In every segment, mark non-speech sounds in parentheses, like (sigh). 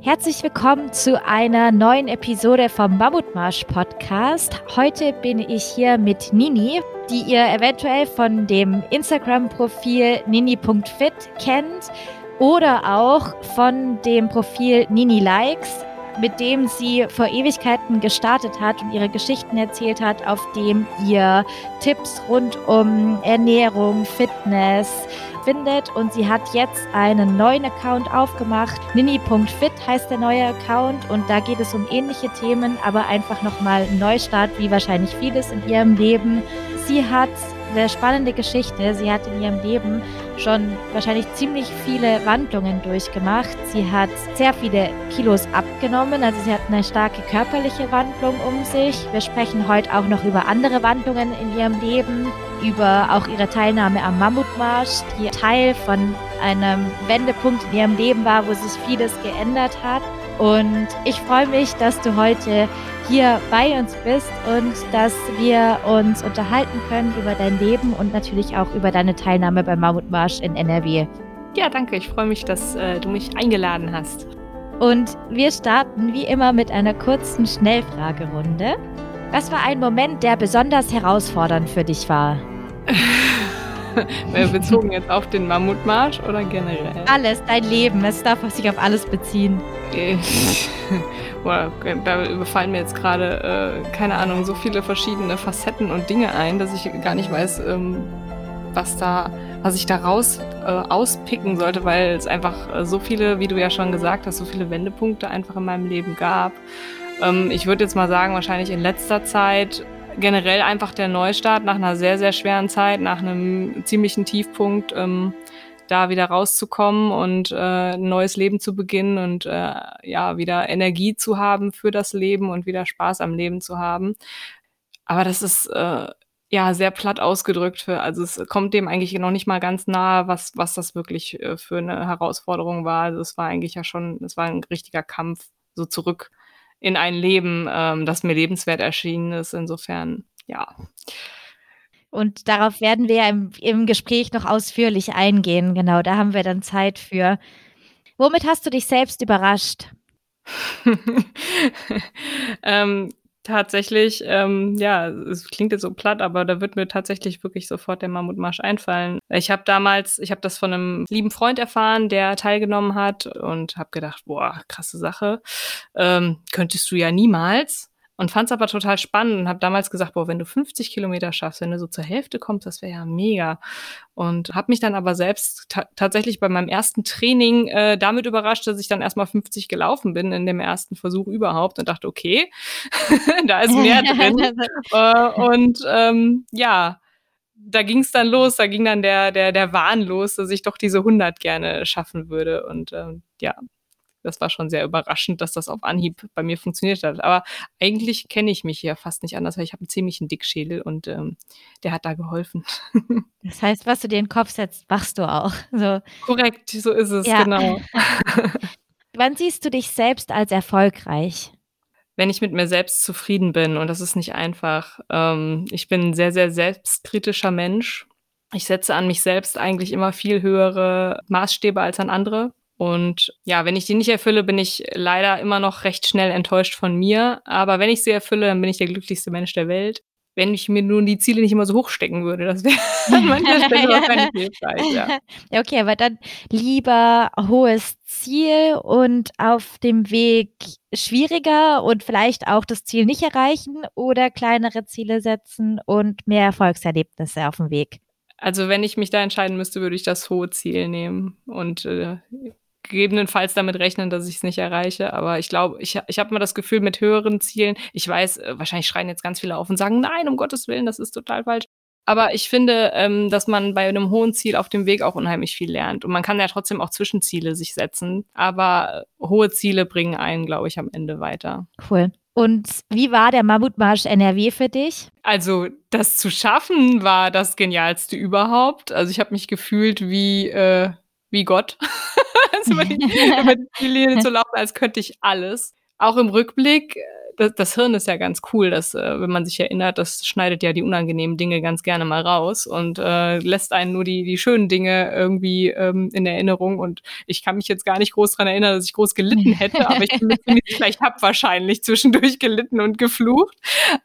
Herzlich willkommen zu einer neuen Episode vom Mammutmarsch Podcast. Heute bin ich hier mit Nini, die ihr eventuell von dem Instagram-Profil nini.fit kennt oder auch von dem Profil Nini Likes, mit dem sie vor Ewigkeiten gestartet hat und ihre Geschichten erzählt hat, auf dem ihr Tipps rund um Ernährung, Fitness, findet und sie hat jetzt einen neuen Account aufgemacht. Nini.fit heißt der neue Account und da geht es um ähnliche Themen, aber einfach nochmal ein Neustart, wie wahrscheinlich vieles in ihrem Leben. Sie hat eine spannende Geschichte. Sie hat in ihrem Leben schon wahrscheinlich ziemlich viele Wandlungen durchgemacht. Sie hat sehr viele Kilos abgenommen, also sie hat eine starke körperliche Wandlung um sich. Wir sprechen heute auch noch über andere Wandlungen in ihrem Leben, über auch ihre Teilnahme am Mammutmarsch, die Teil von einem Wendepunkt in ihrem Leben war, wo sich vieles geändert hat. Und ich freue mich, dass du heute hier bei uns bist und dass wir uns unterhalten können über dein Leben und natürlich auch über deine Teilnahme beim Mammutmarsch in NRW. Ja, danke. Ich freue mich, dass äh, du mich eingeladen hast. Und wir starten wie immer mit einer kurzen Schnellfragerunde. Was war ein Moment, der besonders herausfordernd für dich war? (laughs) Bezogen jetzt auf den Mammutmarsch oder generell? Alles, dein Leben. Es darf sich auf alles beziehen. (laughs) Boah, da überfallen mir jetzt gerade, äh, keine Ahnung, so viele verschiedene Facetten und Dinge ein, dass ich gar nicht weiß, ähm, was da, was ich da raus äh, auspicken sollte, weil es einfach äh, so viele, wie du ja schon gesagt hast, so viele Wendepunkte einfach in meinem Leben gab. Ähm, ich würde jetzt mal sagen, wahrscheinlich in letzter Zeit generell einfach der Neustart nach einer sehr, sehr schweren Zeit, nach einem ziemlichen Tiefpunkt, ähm, da wieder rauszukommen und äh, ein neues Leben zu beginnen und äh, ja, wieder Energie zu haben für das Leben und wieder Spaß am Leben zu haben. Aber das ist äh, ja sehr platt ausgedrückt für, also es kommt dem eigentlich noch nicht mal ganz nahe, was, was das wirklich äh, für eine Herausforderung war. Also es war eigentlich ja schon, es war ein richtiger Kampf, so zurück in ein Leben, ähm, das mir lebenswert erschienen ist. Insofern, ja. Und darauf werden wir im, im Gespräch noch ausführlich eingehen. Genau, da haben wir dann Zeit für. Womit hast du dich selbst überrascht? (laughs) ähm, tatsächlich, ähm, ja, es klingt jetzt so platt, aber da wird mir tatsächlich wirklich sofort der Mammutmarsch einfallen. Ich habe damals, ich habe das von einem lieben Freund erfahren, der teilgenommen hat und habe gedacht, boah, krasse Sache, ähm, könntest du ja niemals. Und fand es aber total spannend und habe damals gesagt, boah, wenn du 50 Kilometer schaffst, wenn du so zur Hälfte kommst, das wäre ja mega. Und habe mich dann aber selbst ta tatsächlich bei meinem ersten Training äh, damit überrascht, dass ich dann erstmal 50 gelaufen bin in dem ersten Versuch überhaupt und dachte, okay, (laughs) da ist mehr (laughs) drin. äh, und ähm, ja, da ging es dann los, da ging dann der, der, der Wahn los, dass ich doch diese 100 gerne schaffen würde. Und ähm, ja, das war schon sehr überraschend, dass das auf Anhieb bei mir funktioniert hat. Aber eigentlich kenne ich mich ja fast nicht anders, weil ich habe einen ziemlichen Dickschädel und ähm, der hat da geholfen. (laughs) Das heißt, was du dir in den Kopf setzt, machst du auch. (laughs) So. Korrekt, so ist es, ja. genau. (laughs) Wann siehst du dich selbst als erfolgreich? Wenn ich mit mir selbst zufrieden bin und das ist nicht einfach. Ähm, ich bin ein sehr, sehr selbstkritischer Mensch. Ich setze an mich selbst eigentlich immer viel höhere Maßstäbe als an andere. Und ja, wenn ich die nicht erfülle, bin ich leider immer noch recht schnell enttäuscht von mir. Aber wenn ich sie erfülle, dann bin ich der glücklichste Mensch der Welt. Wenn ich mir nun die Ziele nicht immer so hochstecken würde, das wäre an (laughs) (laughs) mancher Stelle wahrscheinlich hilfreich. Ja. ja, okay, aber dann lieber hohes Ziel und auf dem Weg schwieriger und vielleicht auch das Ziel nicht erreichen oder kleinere Ziele setzen und mehr Erfolgserlebnisse auf dem Weg. Also wenn ich mich da entscheiden müsste, würde ich das hohe Ziel nehmen und äh, gegebenenfalls damit rechnen, dass ich es nicht erreiche. Aber ich glaube, ich, ich habe mal das Gefühl, mit höheren Zielen, ich weiß, äh, wahrscheinlich schreien jetzt ganz viele auf und sagen, nein, um Gottes Willen, das ist total falsch. Aber ich finde, ähm, dass man bei einem hohen Ziel auf dem Weg auch unheimlich viel lernt. Und man kann ja trotzdem auch Zwischenziele sich setzen. Aber hohe Ziele bringen einen, glaube ich, am Ende weiter. Cool. Und wie war der Mammutmarsch NRW für dich? Also, das zu schaffen war das Genialste überhaupt. Also, ich habe mich gefühlt wie, äh, wie Gott. (laughs) also, über die, über die Linie zu laufen, als könnte ich alles. Auch im Rückblick, das, das Hirn ist ja ganz cool, dass, äh, wenn man sich erinnert, das schneidet ja die unangenehmen Dinge ganz gerne mal raus und äh, lässt einen nur die, die schönen Dinge irgendwie ähm, in Erinnerung. Und ich kann mich jetzt gar nicht groß dran erinnern, dass ich groß gelitten (laughs) hätte, aber ich bin mir ziemlich sicher, ich habe wahrscheinlich zwischendurch gelitten und geflucht.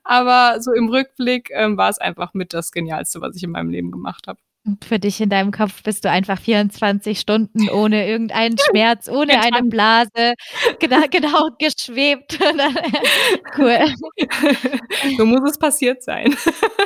Aber so im Rückblick ähm, war es einfach mit das Genialste, was ich in meinem Leben gemacht habe. Und für dich in deinem Kopf bist du einfach 24 Stunden ohne irgendeinen Schmerz, ohne eine Blase, genau, (laughs) genau geschwebt. (laughs) cool. So muss es passiert sein.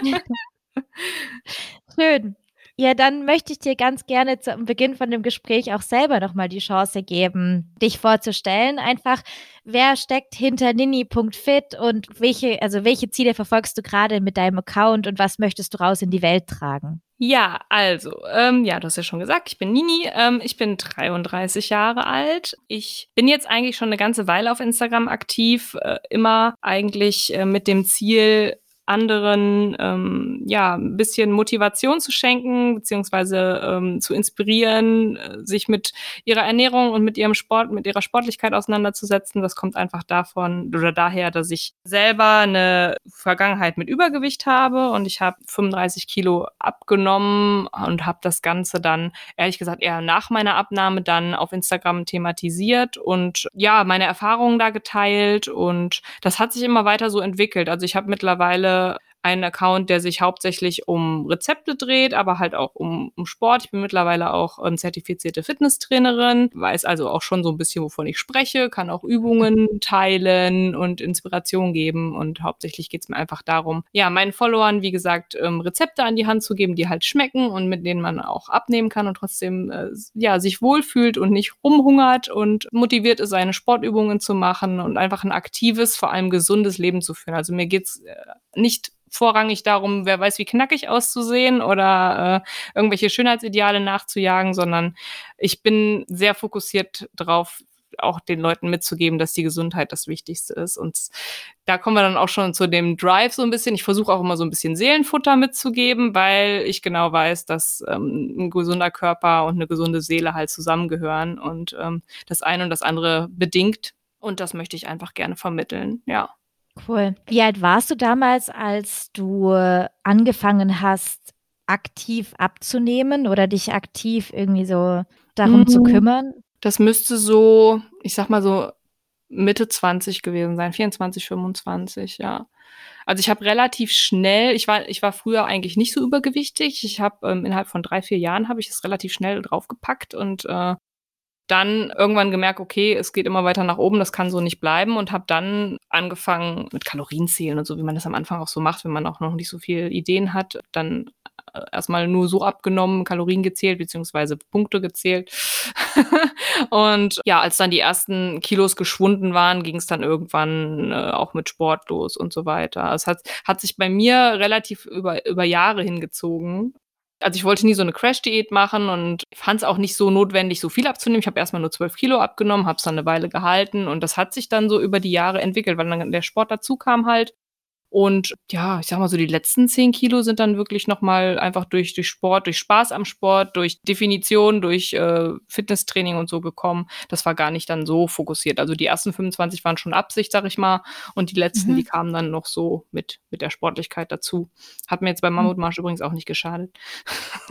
(laughs) Schön. Ja, dann möchte ich dir ganz gerne zu Beginn von dem Gespräch auch selber nochmal die Chance geben, dich vorzustellen. Einfach, wer steckt hinter nini.fit und welche, also welche Ziele verfolgst du gerade mit deinem Account und was möchtest du raus in die Welt tragen? Ja, also, ähm, ja, du hast ja schon gesagt, ich bin Nini, ähm, ich bin 33 Jahre alt. Ich bin jetzt eigentlich schon eine ganze Weile auf Instagram aktiv, äh, immer eigentlich äh, mit dem Ziel, anderen ähm, ja ein bisschen Motivation zu schenken beziehungsweise ähm, zu inspirieren, äh, sich mit ihrer Ernährung und mit ihrem Sport, mit ihrer Sportlichkeit auseinanderzusetzen. Das kommt einfach davon oder daher, dass ich selber eine Vergangenheit mit Übergewicht habe und ich habe 35 Kilo abgenommen und habe das Ganze dann ehrlich gesagt eher nach meiner Abnahme dann auf Instagram thematisiert und ja meine Erfahrungen da geteilt und das hat sich immer weiter so entwickelt. Also ich habe mittlerweile wir einen Account, der sich hauptsächlich um Rezepte dreht, aber halt auch um, um Sport. Ich bin mittlerweile auch ähm, zertifizierte Fitnesstrainerin, weiß also auch schon so ein bisschen, wovon ich spreche, kann auch Übungen (laughs) teilen und Inspiration geben. Und hauptsächlich geht es mir einfach darum, ja, meinen Followern, wie gesagt, ähm, Rezepte an die Hand zu geben, die halt schmecken und mit denen man auch abnehmen kann und trotzdem äh, ja, sich wohlfühlt und nicht rumhungert und motiviert ist, seine Sportübungen zu machen und einfach ein aktives, vor allem gesundes Leben zu führen. Also mir geht's äh, nicht vorrangig darum, wer weiß, wie knackig auszusehen oder äh, irgendwelche Schönheitsideale nachzujagen, sondern ich bin sehr fokussiert drauf, auch den Leuten mitzugeben, dass die Gesundheit das Wichtigste ist. Und da kommen wir dann auch schon zu dem Drive so ein bisschen. Ich versuche auch immer so ein bisschen Seelenfutter mitzugeben, weil ich genau weiß, dass ähm, ein gesunder Körper und eine gesunde Seele halt zusammengehören und ähm, das eine und das andere bedingt. Und das möchte ich einfach gerne vermitteln, ja. Cool. Wie alt warst du damals, als du angefangen hast, aktiv abzunehmen oder dich aktiv irgendwie so darum mhm. zu kümmern? Das müsste so, ich sag mal so Mitte 20 gewesen sein, 24, 25, ja. Also ich habe relativ schnell, ich war, ich war früher eigentlich nicht so übergewichtig. Ich habe ähm, innerhalb von drei, vier Jahren habe ich es relativ schnell draufgepackt und äh, dann irgendwann gemerkt, okay, es geht immer weiter nach oben, das kann so nicht bleiben und habe dann angefangen mit Kalorienzählen und so, wie man das am Anfang auch so macht, wenn man auch noch nicht so viele Ideen hat, dann äh, erstmal nur so abgenommen, Kalorien gezählt, beziehungsweise Punkte gezählt. (laughs) und ja, als dann die ersten Kilos geschwunden waren, ging es dann irgendwann äh, auch mit Sport los und so weiter. Es hat, hat sich bei mir relativ über, über Jahre hingezogen also ich wollte nie so eine Crash-Diät machen und fand es auch nicht so notwendig, so viel abzunehmen. Ich habe erstmal nur 12 Kilo abgenommen, habe es dann eine Weile gehalten und das hat sich dann so über die Jahre entwickelt, weil dann der Sport dazu kam halt und ja, ich sag mal so, die letzten zehn Kilo sind dann wirklich nochmal einfach durch, durch Sport, durch Spaß am Sport, durch Definition, durch äh, Fitnesstraining und so gekommen. Das war gar nicht dann so fokussiert. Also die ersten 25 waren schon Absicht, sag ich mal. Und die letzten, mhm. die kamen dann noch so mit, mit der Sportlichkeit dazu. Hat mir jetzt beim mhm. Mammutmarsch übrigens auch nicht geschadet.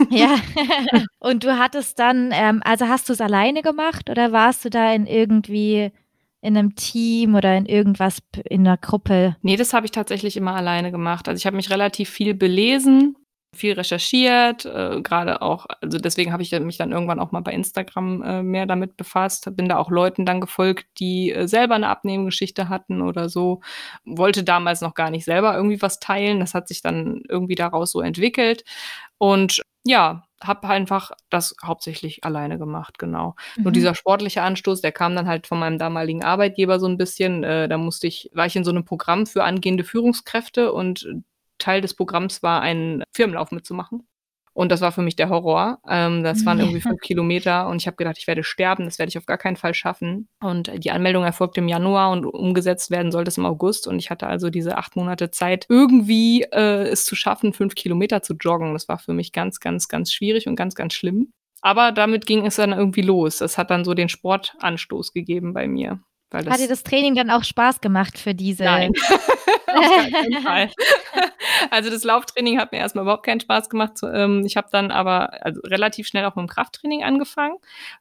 Ja. (laughs) und du hattest dann, ähm, also hast du es alleine gemacht oder warst du da in irgendwie in einem Team oder in irgendwas in einer Gruppe? Nee, das habe ich tatsächlich immer alleine gemacht. Also ich habe mich relativ viel belesen, viel recherchiert, äh, gerade auch, also deswegen habe ich mich dann irgendwann auch mal bei Instagram äh, mehr damit befasst, bin da auch Leuten dann gefolgt, die äh, selber eine Abnehmgeschichte hatten oder so, wollte damals noch gar nicht selber irgendwie was teilen, das hat sich dann irgendwie daraus so entwickelt und ja, habe einfach das hauptsächlich alleine gemacht, genau. Mhm. Nur dieser sportliche Anstoß, der kam dann halt von meinem damaligen Arbeitgeber so ein bisschen. Äh, da musste ich, war ich in so einem Programm für angehende Führungskräfte und Teil des Programms war, einen Firmenlauf mitzumachen. Und das war für mich der Horror. Ähm, das waren irgendwie fünf (laughs) Kilometer und ich habe gedacht, ich werde sterben, das werde ich auf gar keinen Fall schaffen. Und die Anmeldung erfolgte im Januar und umgesetzt werden sollte es im August. Und ich hatte also diese acht Monate Zeit, irgendwie äh, es zu schaffen, fünf Kilometer zu joggen. Das war für mich ganz, ganz, ganz schwierig und ganz, ganz schlimm. Aber damit ging es dann irgendwie los. Das hat dann so den Sportanstoß gegeben bei mir Hat dir das Training dann auch Spaß gemacht für diese? Nein. (laughs) (laughs) (laughs) Also das Lauftraining hat mir erstmal überhaupt keinen Spaß gemacht. Ähm, ich habe dann aber also relativ schnell auch mit dem Krafttraining angefangen,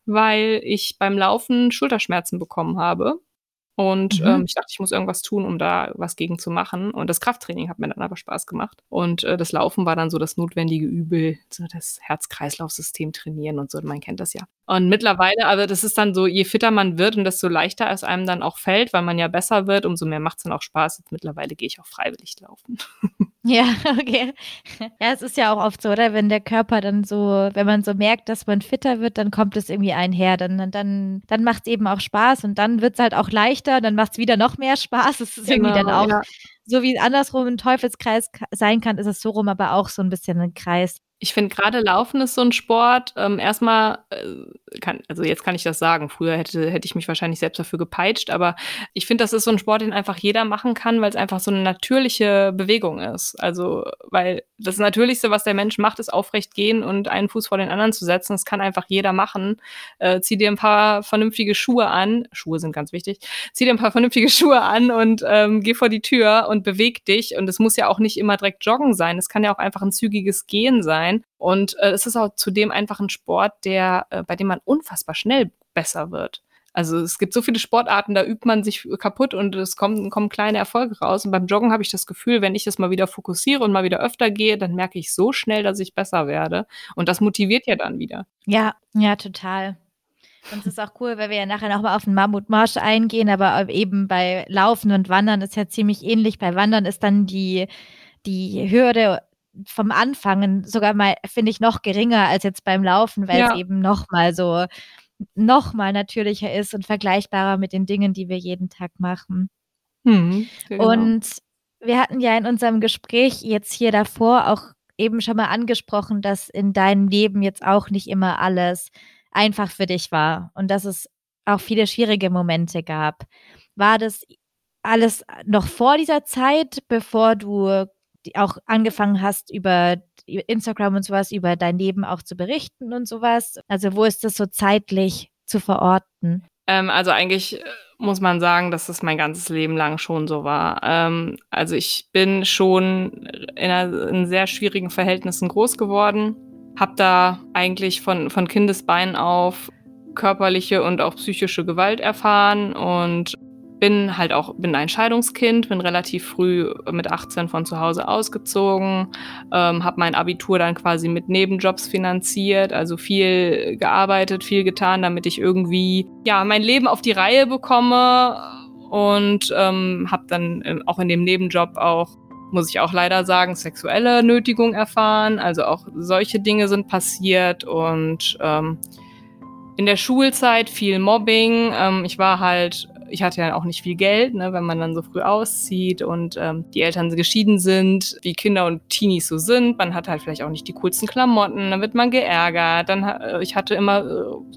weil ich beim Laufen Schulterschmerzen bekommen habe. Und mhm. ähm, ich dachte, ich muss irgendwas tun, um da was gegen zu machen. Und das Krafttraining hat mir dann aber Spaß gemacht. Und äh, das Laufen war dann so das notwendige Übel, so das Herz-Kreislauf-System trainieren und so. Man kennt das ja. Und mittlerweile, aber das ist dann so, je fitter man wird und desto leichter es einem dann auch fällt, weil man ja besser wird, umso mehr macht es dann auch Spaß. Jetzt mittlerweile gehe ich auch freiwillig laufen. (laughs) Ja, okay. Ja, es ist ja auch oft so, oder? Wenn der Körper dann so, wenn man so merkt, dass man fitter wird, dann kommt es irgendwie einher. Dann, dann, dann macht es eben auch Spaß und dann wird es halt auch leichter, dann macht es wieder noch mehr Spaß. Es ist genau, irgendwie dann genau, auch, ja. so wie andersrum ein Teufelskreis sein kann, ist es so rum aber auch so ein bisschen ein Kreis. Ich finde gerade Laufen ist so ein Sport. Ähm, erstmal, äh, kann, also jetzt kann ich das sagen. Früher hätte, hätte ich mich wahrscheinlich selbst dafür gepeitscht, aber ich finde, das ist so ein Sport, den einfach jeder machen kann, weil es einfach so eine natürliche Bewegung ist. Also, weil das Natürlichste, was der Mensch macht, ist aufrecht gehen und einen Fuß vor den anderen zu setzen. Das kann einfach jeder machen. Äh, zieh dir ein paar vernünftige Schuhe an. Schuhe sind ganz wichtig. Zieh dir ein paar vernünftige (laughs) Schuhe an und ähm, geh vor die Tür und beweg dich. Und es muss ja auch nicht immer direkt Joggen sein. Es kann ja auch einfach ein zügiges Gehen sein sein. Und äh, es ist auch zudem einfach ein Sport, der, äh, bei dem man unfassbar schnell besser wird. Also es gibt so viele Sportarten, da übt man sich kaputt und es kommen, kommen kleine Erfolge raus. Und beim Joggen habe ich das Gefühl, wenn ich das mal wieder fokussiere und mal wieder öfter gehe, dann merke ich so schnell, dass ich besser werde. Und das motiviert ja dann wieder. Ja, ja, total. Und es ist auch cool, weil wir ja nachher nochmal auf den Mammutmarsch eingehen, aber eben bei Laufen und Wandern ist ja ziemlich ähnlich. Bei Wandern ist dann die, die Hürde vom Anfangen sogar mal, finde ich, noch geringer als jetzt beim Laufen, weil ja. es eben noch mal so noch mal natürlicher ist und vergleichbarer mit den Dingen, die wir jeden Tag machen. Mhm, genau. Und wir hatten ja in unserem Gespräch jetzt hier davor auch eben schon mal angesprochen, dass in deinem Leben jetzt auch nicht immer alles einfach für dich war und dass es auch viele schwierige Momente gab. War das alles noch vor dieser Zeit, bevor du auch angefangen hast, über Instagram und sowas, über dein Leben auch zu berichten und sowas? Also wo ist das so zeitlich zu verorten? Ähm, also eigentlich äh, muss man sagen, dass das mein ganzes Leben lang schon so war. Ähm, also ich bin schon in, einer, in sehr schwierigen Verhältnissen groß geworden, habe da eigentlich von, von Kindesbeinen auf körperliche und auch psychische Gewalt erfahren und bin halt auch bin ein Scheidungskind, bin relativ früh mit 18 von zu Hause ausgezogen, ähm, habe mein Abitur dann quasi mit Nebenjobs finanziert, also viel gearbeitet, viel getan, damit ich irgendwie ja mein Leben auf die Reihe bekomme und ähm, habe dann äh, auch in dem Nebenjob auch muss ich auch leider sagen, sexuelle Nötigung erfahren. Also auch solche Dinge sind passiert und ähm, in der Schulzeit viel Mobbing. Ähm, ich war halt ich hatte ja auch nicht viel Geld, ne, wenn man dann so früh auszieht und ähm, die Eltern geschieden sind, wie Kinder und Teenies so sind. Man hat halt vielleicht auch nicht die coolsten Klamotten, dann wird man geärgert. Dann äh, ich hatte immer äh,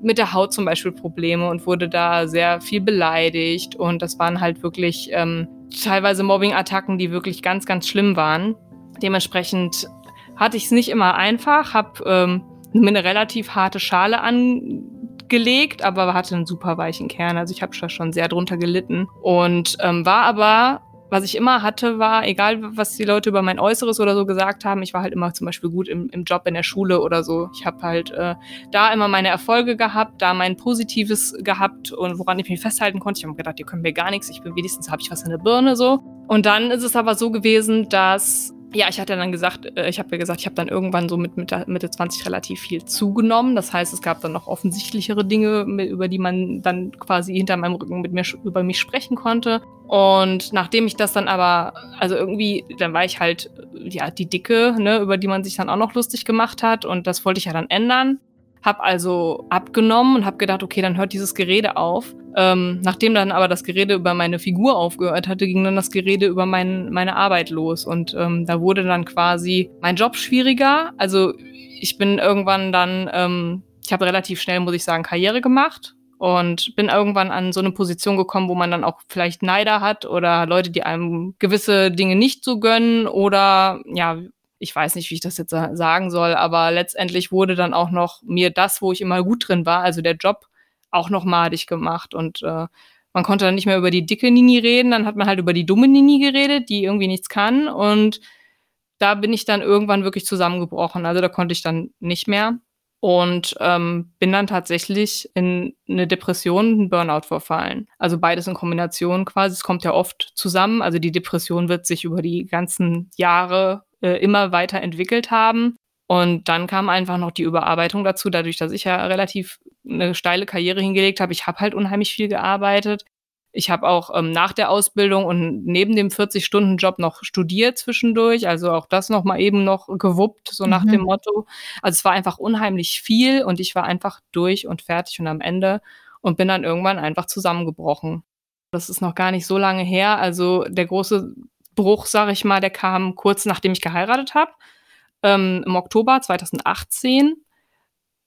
mit der Haut zum Beispiel Probleme und wurde da sehr viel beleidigt und das waren halt wirklich ähm, teilweise Mobbing-Attacken, die wirklich ganz, ganz schlimm waren. Dementsprechend hatte ich es nicht immer einfach, habe ähm, mir eine relativ harte Schale an gelegt, aber hatte einen super weichen Kern. Also ich habe schon sehr drunter gelitten und ähm, war aber was ich immer hatte, war, egal was die Leute über mein Äußeres oder so gesagt haben, ich war halt immer zum Beispiel gut im, im Job in der Schule oder so. Ich habe halt äh, da immer meine Erfolge gehabt, da mein Positives gehabt und woran ich mich festhalten konnte. Ich habe gedacht, ihr könnt mir gar nichts, ich bin wenigstens habe ich was in der Birne so. Und dann ist es aber so gewesen, dass ja, ich hatte dann gesagt, äh, ich habe ja gesagt, ich habe dann irgendwann so mit Mitte, Mitte 20 relativ viel zugenommen. Das heißt, es gab dann noch offensichtlichere Dinge, über die man dann quasi hinter meinem Rücken mit mir über mich sprechen konnte. Und nachdem ich das dann aber, also irgendwie, dann war ich halt, ja, die Dicke, ne, über die man sich dann auch noch lustig gemacht hat. Und das wollte ich ja dann ändern. Hab also abgenommen und hab gedacht, okay, dann hört dieses Gerede auf. Ähm, nachdem dann aber das Gerede über meine Figur aufgehört hatte, ging dann das Gerede über mein, meine Arbeit los. Und ähm, da wurde dann quasi mein Job schwieriger. Also ich bin irgendwann dann, ähm, ich habe relativ schnell, muss ich sagen, Karriere gemacht und bin irgendwann an so eine Position gekommen, wo man dann auch vielleicht Neider hat oder Leute, die einem gewisse Dinge nicht so gönnen oder ja, ich weiß nicht, wie ich das jetzt sagen soll, aber letztendlich wurde dann auch noch mir das, wo ich immer gut drin war, also der Job, auch noch madig gemacht. Und äh, man konnte dann nicht mehr über die dicke Nini reden, dann hat man halt über die dumme Nini geredet, die irgendwie nichts kann. Und da bin ich dann irgendwann wirklich zusammengebrochen. Also da konnte ich dann nicht mehr und ähm, bin dann tatsächlich in eine Depression, einen Burnout verfallen. Also beides in Kombination quasi. Es kommt ja oft zusammen. Also die Depression wird sich über die ganzen Jahre äh, immer weiter entwickelt haben. Und dann kam einfach noch die Überarbeitung dazu, dadurch, dass ich ja relativ eine steile Karriere hingelegt habe. Ich habe halt unheimlich viel gearbeitet. Ich habe auch ähm, nach der Ausbildung und neben dem 40-Stunden-Job noch studiert zwischendurch, also auch das noch mal eben noch gewuppt, so mhm. nach dem Motto. Also es war einfach unheimlich viel und ich war einfach durch und fertig und am Ende und bin dann irgendwann einfach zusammengebrochen. Das ist noch gar nicht so lange her. Also der große Bruch, sage ich mal, der kam kurz nachdem ich geheiratet habe, ähm, im Oktober 2018.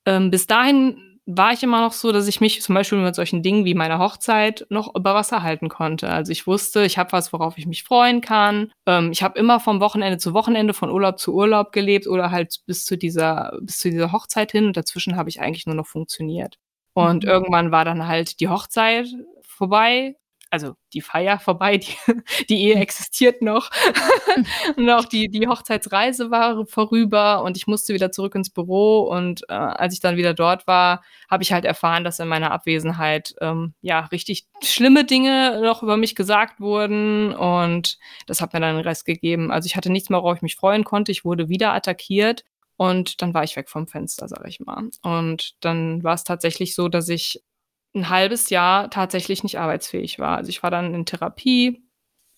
Ähm, bis dahin war ich immer noch so, dass ich mich zum Beispiel mit solchen Dingen wie meiner Hochzeit noch über Wasser halten konnte. Also ich wusste, ich habe was, worauf ich mich freuen kann. Ähm, ich habe immer vom Wochenende zu Wochenende, von Urlaub zu Urlaub gelebt oder halt bis zu dieser, bis zu dieser Hochzeit hin. Und dazwischen habe ich eigentlich nur noch funktioniert. Und mhm. irgendwann war dann halt die Hochzeit vorbei also die Feier vorbei, die, (laughs) die Ehe existiert noch. (laughs) und auch die, die Hochzeitsreise war vorüber und ich musste wieder zurück ins Büro. Und äh, als ich dann wieder dort war, habe ich halt erfahren, dass in meiner Abwesenheit ähm, ja richtig schlimme Dinge noch über mich gesagt wurden. Und das hat mir dann den Rest gegeben. Also ich hatte nichts mehr, worauf ich mich freuen konnte. Ich wurde wieder attackiert. Und dann war ich weg vom Fenster, sage ich mal. Und dann war es tatsächlich so, dass ich ein halbes Jahr tatsächlich nicht arbeitsfähig war. Also ich war dann in Therapie,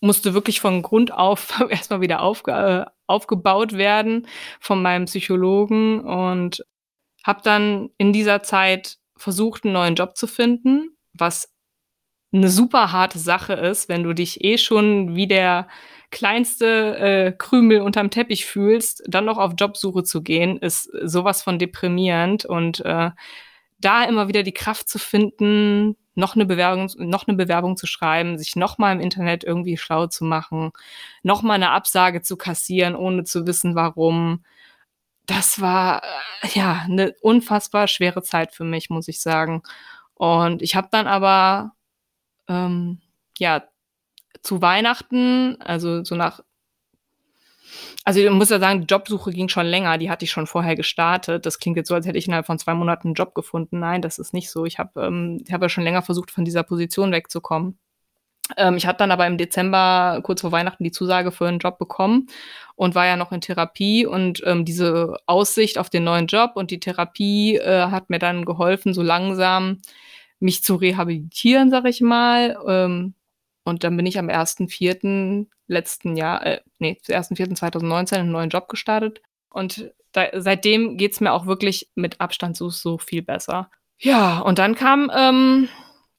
musste wirklich von Grund auf (laughs) erstmal wieder aufge äh, aufgebaut werden von meinem Psychologen und habe dann in dieser Zeit versucht, einen neuen Job zu finden, was eine super harte Sache ist, wenn du dich eh schon wie der kleinste äh, Krümel unterm Teppich fühlst, dann noch auf Jobsuche zu gehen, ist sowas von deprimierend und äh, da immer wieder die Kraft zu finden, noch eine Bewerbung, noch eine Bewerbung zu schreiben, sich noch mal im Internet irgendwie schlau zu machen, noch mal eine Absage zu kassieren, ohne zu wissen, warum. Das war äh, ja eine unfassbar schwere Zeit für mich, muss ich sagen. Und ich habe dann aber ähm, ja zu Weihnachten, also so nach also ich muss ja sagen, die Jobsuche ging schon länger, die hatte ich schon vorher gestartet. Das klingt jetzt so, als hätte ich innerhalb von zwei Monaten einen Job gefunden. Nein, das ist nicht so. Ich habe ähm, hab ja schon länger versucht, von dieser Position wegzukommen. Ähm, ich hatte dann aber im Dezember kurz vor Weihnachten die Zusage für einen Job bekommen und war ja noch in Therapie und ähm, diese Aussicht auf den neuen Job und die Therapie äh, hat mir dann geholfen, so langsam mich zu rehabilitieren, sag ich mal. Ähm, und dann bin ich am 1.4. letzten Jahr, äh, nee, 1.4.2019 einen neuen Job gestartet. Und da, seitdem geht's mir auch wirklich mit Abstand so, so viel besser. Ja, und dann kam ähm,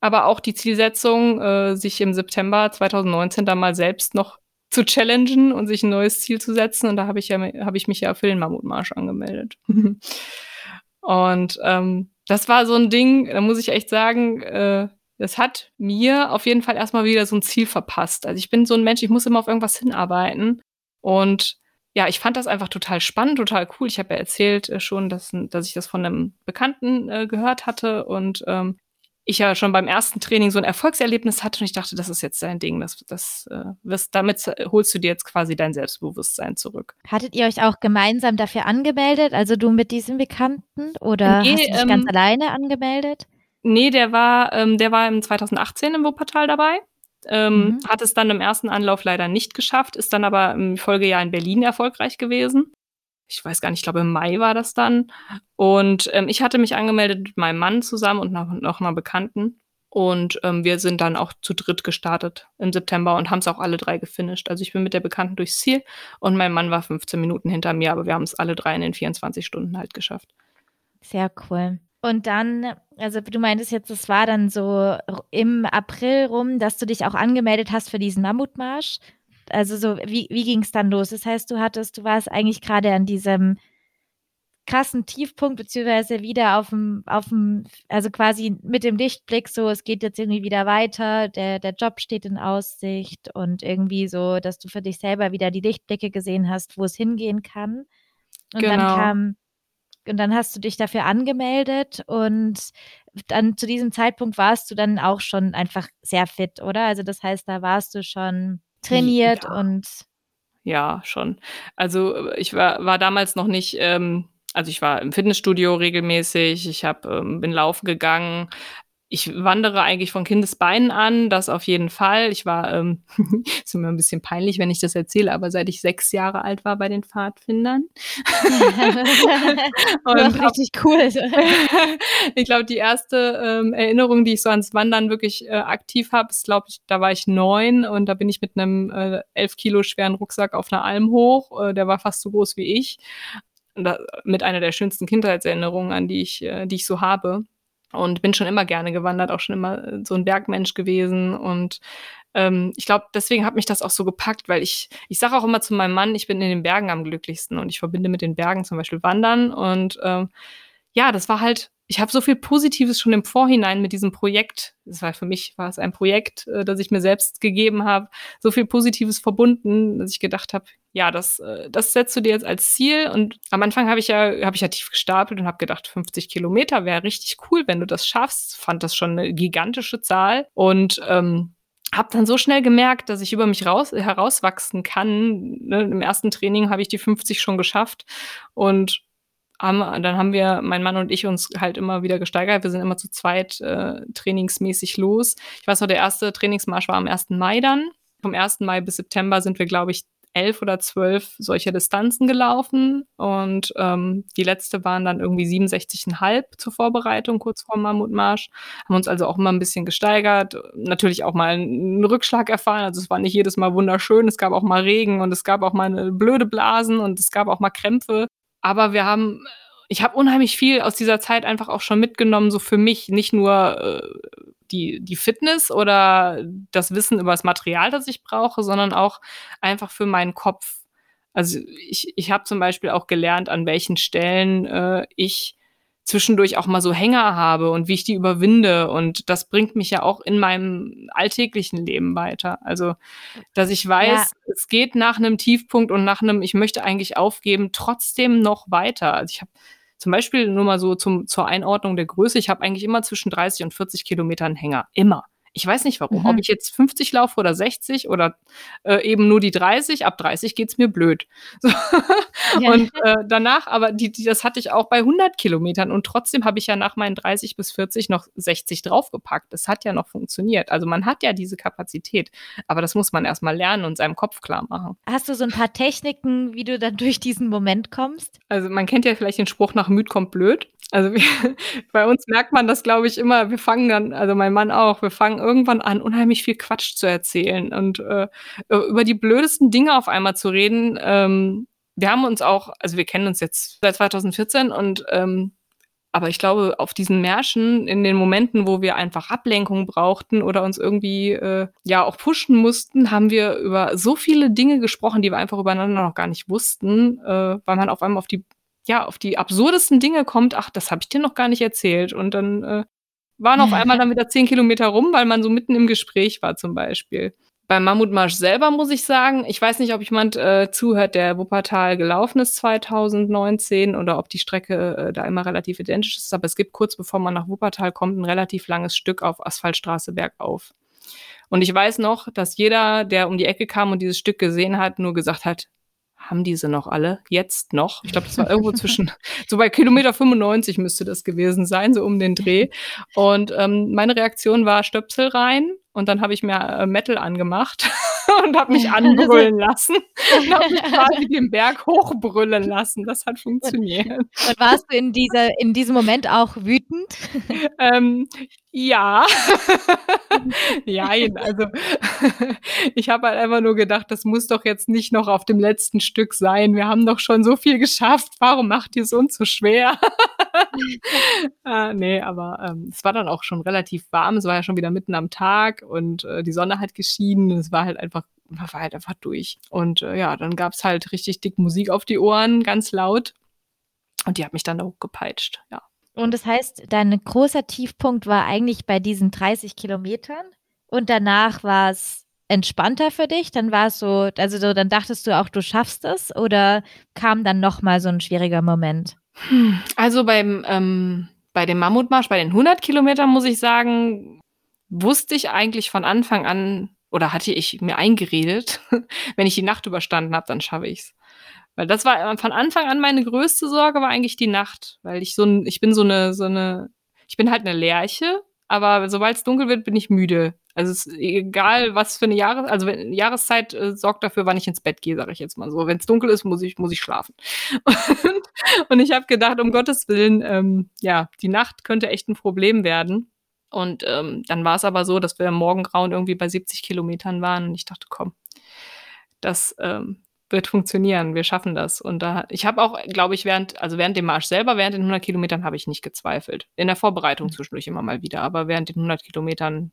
aber auch die Zielsetzung, äh, sich im September 2019 da mal selbst noch zu challengen und sich ein neues Ziel zu setzen. Und da habe ich ja habe ich mich ja für den Mammutmarsch angemeldet. (laughs) und ähm, das war so ein Ding, da muss ich echt sagen, äh, das hat mir auf jeden Fall erstmal wieder so ein Ziel verpasst. Also ich bin so ein Mensch, ich muss immer auf irgendwas hinarbeiten. Und ja, ich fand das einfach total spannend, total cool. Ich habe ja erzählt äh, schon, dass, dass ich das von einem Bekannten äh, gehört hatte und ähm, ich ja schon beim ersten Training so ein Erfolgserlebnis hatte und ich dachte, das ist jetzt dein Ding. Das, das äh, wirst, damit holst du dir jetzt quasi dein Selbstbewusstsein zurück. Hattet ihr euch auch gemeinsam dafür angemeldet? Also du mit diesem Bekannten oder nee, hast du dich ähm, ganz alleine angemeldet? Nee, der war, ähm, der war im 2018 im Wuppertal dabei. Ähm, mhm. Hat es dann im ersten Anlauf leider nicht geschafft, ist dann aber im Folgejahr in Berlin erfolgreich gewesen. Ich weiß gar nicht, ich glaube im Mai war das dann. Und ähm, ich hatte mich angemeldet mit meinem Mann zusammen und noch, noch einer Bekannten. Und ähm, wir sind dann auch zu dritt gestartet im September und haben es auch alle drei gefinisht. Also ich bin mit der Bekannten durchs Ziel und mein Mann war 15 Minuten hinter mir, aber wir haben es alle drei in den 24 Stunden halt geschafft. Sehr cool. Und dann, also du meintest jetzt, es war dann so im April rum, dass du dich auch angemeldet hast für diesen Mammutmarsch. Also so, wie, wie ging es dann los? Das heißt, du hattest, du warst eigentlich gerade an diesem krassen Tiefpunkt, beziehungsweise wieder auf dem, auf dem, also quasi mit dem Lichtblick, so, es geht jetzt irgendwie wieder weiter, der, der Job steht in Aussicht und irgendwie so, dass du für dich selber wieder die Lichtblicke gesehen hast, wo es hingehen kann. Und genau. dann kam und dann hast du dich dafür angemeldet und dann zu diesem Zeitpunkt warst du dann auch schon einfach sehr fit, oder? Also das heißt, da warst du schon trainiert Ja. und Ja, schon. Also, äh, ich war war damals noch nicht ähm, also, ich war im Fitnessstudio regelmäßig, ich habe ähm, bin laufen gegangen. Ich wandere eigentlich von Kindesbeinen an, das auf jeden Fall. Ich war ähm, (laughs) ist immer 'n bisschen peinlich, wenn ich das erzähle, aber seit ich 6 Jahre alt war bei den Pfadfindern. (laughs) Und richtig cool. (laughs) ich glaube, die erste, ähm, Erinnerung, die ich so ans Wandern wirklich, äh, aktiv habe, ist, glaube ich da war ich 9 und da bin ich mit 'nem, äh, 11 Kilo schweren Rucksack auf 'ner Alm hoch. Äh, der war fast so groß wie ich. Da mit einer der schönsten Kindheitserinnerungen, an die ich äh, die ich so habe. Und bin schon immer gerne gewandert, auch schon immer, äh, so 'n Bergmensch gewesen. Und, ähm, ich glaube, deswegen hat mich das auch so gepackt, weil ich ich sage auch immer zu meinem Mann, ich bin in den Bergen am glücklichsten und ich verbinde mit den Bergen zum Beispiel Wandern. Und, ähm, ja, das war halt ich habe so viel Positives schon im Vorhinein mit diesem Projekt es war für mich war es ein Projekt, äh, das ich mir selbst gegeben habe, so viel Positives verbunden, dass ich gedacht habe: „Ja, das äh, das setzt du dir jetzt als Ziel.“ Und am Anfang habe ich ja habe ich ja tief gestapelt und habe gedacht, 50 Kilometer wäre richtig cool, wenn du das schaffst. Fand das schon 'ne gigantische Zahl und, ähm, habe dann so schnell gemerkt, dass ich über mich raus herauswachsen kann, ne? Im ersten Training habe ich die 50 schon geschafft und haben dann haben wir mein Mann und ich uns halt immer wieder gesteigert. Wir sind immer zu zweit, äh, trainingsmäßig los. Ich weiß noch, der erste Trainingsmarsch war am 1. Mai dann. Vom 1. Mai bis September sind wir, glaube ich, 11 oder 12 solcher Distanzen gelaufen und, ähm, die letzte waren dann irgendwie 67,5 zur Vorbereitung kurz vorm Mammutmarsch. Haben uns also auch immer 'n bisschen gesteigert, natürlich auch mal 'n 'n Rückschlag erfahren. Also, es war nicht jedes Mal wunderschön. Es gab auch mal Regen und es gab auch mal, blöde Blasen und es gab auch mal Krämpfe. Aber wir haben ich habe unheimlich viel aus dieser Zeit einfach auch schon mitgenommen, so für mich. Nicht nur, äh, die die Fitness oder das Wissen über das Material, das ich brauche, sondern auch einfach für meinen Kopf. Also, ich ich habe zum Beispiel auch gelernt, an welchen Stellen, äh, ich zwischendurch auch mal so Hänger habe und wie ich die überwinde. Und das bringt mich ja auch in meinem alltäglichen Leben weiter. Also, dass ich weiß, Ja. es geht nach 'nem Tiefpunkt und nach 'nem „Ich möchte eigentlich aufgeben“ trotzdem noch weiter. Also, ich habe zum Beispiel nur mal so zum zur Einordnung der Größe, ich habe eigentlich immer zwischen 30 und 40 Kilometer 'n Hänger, immer. Ich weiß nicht warum. Ob Mhm. ich jetzt 50 laufe oder 60 oder, äh, eben nur die 30, ab 30 geht's mir blöd. (laughs) So. Ja. Und, äh, danach aber die die das hatte ich auch bei 100 Kilometern und trotzdem habe ich ja nach meinen 30 bis 40 noch 60 draufgepackt. Es hat ja noch funktioniert. Also, man hat ja diese Kapazität, aber das muss man erst mal lernen und seinem Kopf klarmachen. Hast du so 'n paar Techniken, wie du dann durch diesen Moment kommst? Also, man kennt ja vielleicht den Spruch: „Nach müd kommt blöd.“ Also, wir (laughs) bei uns merkt man das, glaube ich, immer. Wir fangen dann also, mein Mann auch wir fangen irgendwann an, unheimlich viel Quatsch zu erzählen und, äh, über die blödesten Dinge auf einmal zu reden. Ähm, wir haben uns auch also, wir kennen uns jetzt seit 2014 und, ähm aber ich glaube, auf diesen Märschen, in den Momenten, wo wir einfach Ablenkung brauchten oder uns irgendwie, äh, ja, auch pushen mussten, haben wir über so viele Dinge gesprochen, die wir einfach übereinander noch gar nicht wussten, äh, weil man auf einmal auf die ja, auf die absurdesten Dinge kommt: „Ach, das habe ich dir noch gar nicht erzählt.“ Und dann, äh, waren auf einmal dann (laughs) wieder 10 Kilometer rum, weil man so mitten im Gespräch war zum Beispiel. Beim Mammutmarsch selber muss ich sagen ich weiß nicht, ob jemand, äh, zuhört, der Wuppertal gelaufen ist 2019 oder ob die Strecke, äh, da immer relativ identisch ist, aber es gibt kurz bevor man nach Wuppertal kommt, 'n relativ langes Stück auf Asphaltstraße bergauf. Und ich weiß noch, dass jeder, der um die Ecke kam und dieses Stück gesehen hat, nur gesagt hat: „Haben die sie noch alle? Jetzt noch?“ Ich glaube, das war irgendwo zwischen (laughs) so bei Kilometer 95 müsste das gewesen sein, so um den Dreh. Und, ähm, meine Reaktion war Stöpsel rein und dann habe ich mir, äh, Metal angemacht (laughs) und habe mich (laughs) anbrüllen lassen und habe mich (laughs) quasi den Berg hochbrüllen lassen. Das hat funktioniert. Und warst du in dieser in diesem Moment auch wütend? Ähm, ja. Jein, also, ich habe halt einfach nur gedacht: „Das muss doch jetzt nicht noch auf dem letzten Stück sein. Wir haben doch schon so viel geschafft. Warum macht ihr's uns so schwer?“ Äh, ne, aber, ähm, es war dann auch schon relativ warm. Es war ja schon wieder mitten am Tag und, äh, die Sonne hat geschienen. Es war halt einfach war halt einfach durch. Und, äh, ja, dann gab's halt richtig dick Musik auf die Ohren, ganz laut. Und die hat mich dann da hochgepeitscht, ja. Und das heißt, dein großer Tiefpunkt war eigentlich bei diesen 30 Kilometern und danach war's entspannter für dich? Dann war's so also, so dann dachtest du auch, du schaffst es oder kam dann noch mal so 'n schwieriger Moment? Hm, also, beim, ähm bei dem Mammutmarsch, bei den 100 Kilometern, muss ich sagen, wusste ich eigentlich von Anfang an oder hatte ich mir eingeredet, (laughs) wenn ich die Nacht überstanden habe, dann schaffe ich's. Weil das war von Anfang an meine größte Sorge war eigentlich die Nacht, weil ich so ich bin so eine so eine ich bin halt eine Lerche, aber sobald es dunkel wird, bin ich müde. Also es ist egal, was für eine Jahres also Jahreszeit äh, sorgt dafür, wann ich ins Bett gehe, sage ich jetzt mal so. Wenn es dunkel ist, muss ich muss ich schlafen. (laughs) Und, und ich habe gedacht, um Gottes Willen, ähm, ja, die Nacht könnte echt ein Problem werden. Und ähm, dann war es aber so, dass wir im Morgengrauen irgendwie bei 70 Kilometern waren. Und ich dachte, komm, das ähm, wird funktionieren, wir schaffen das. Und da, ich habe auch, glaube ich, während, also während dem Marsch selber, während den 100 Kilometern habe ich nicht gezweifelt. In der Vorbereitung mhm. zwischendurch immer mal wieder, aber während den 100 Kilometern,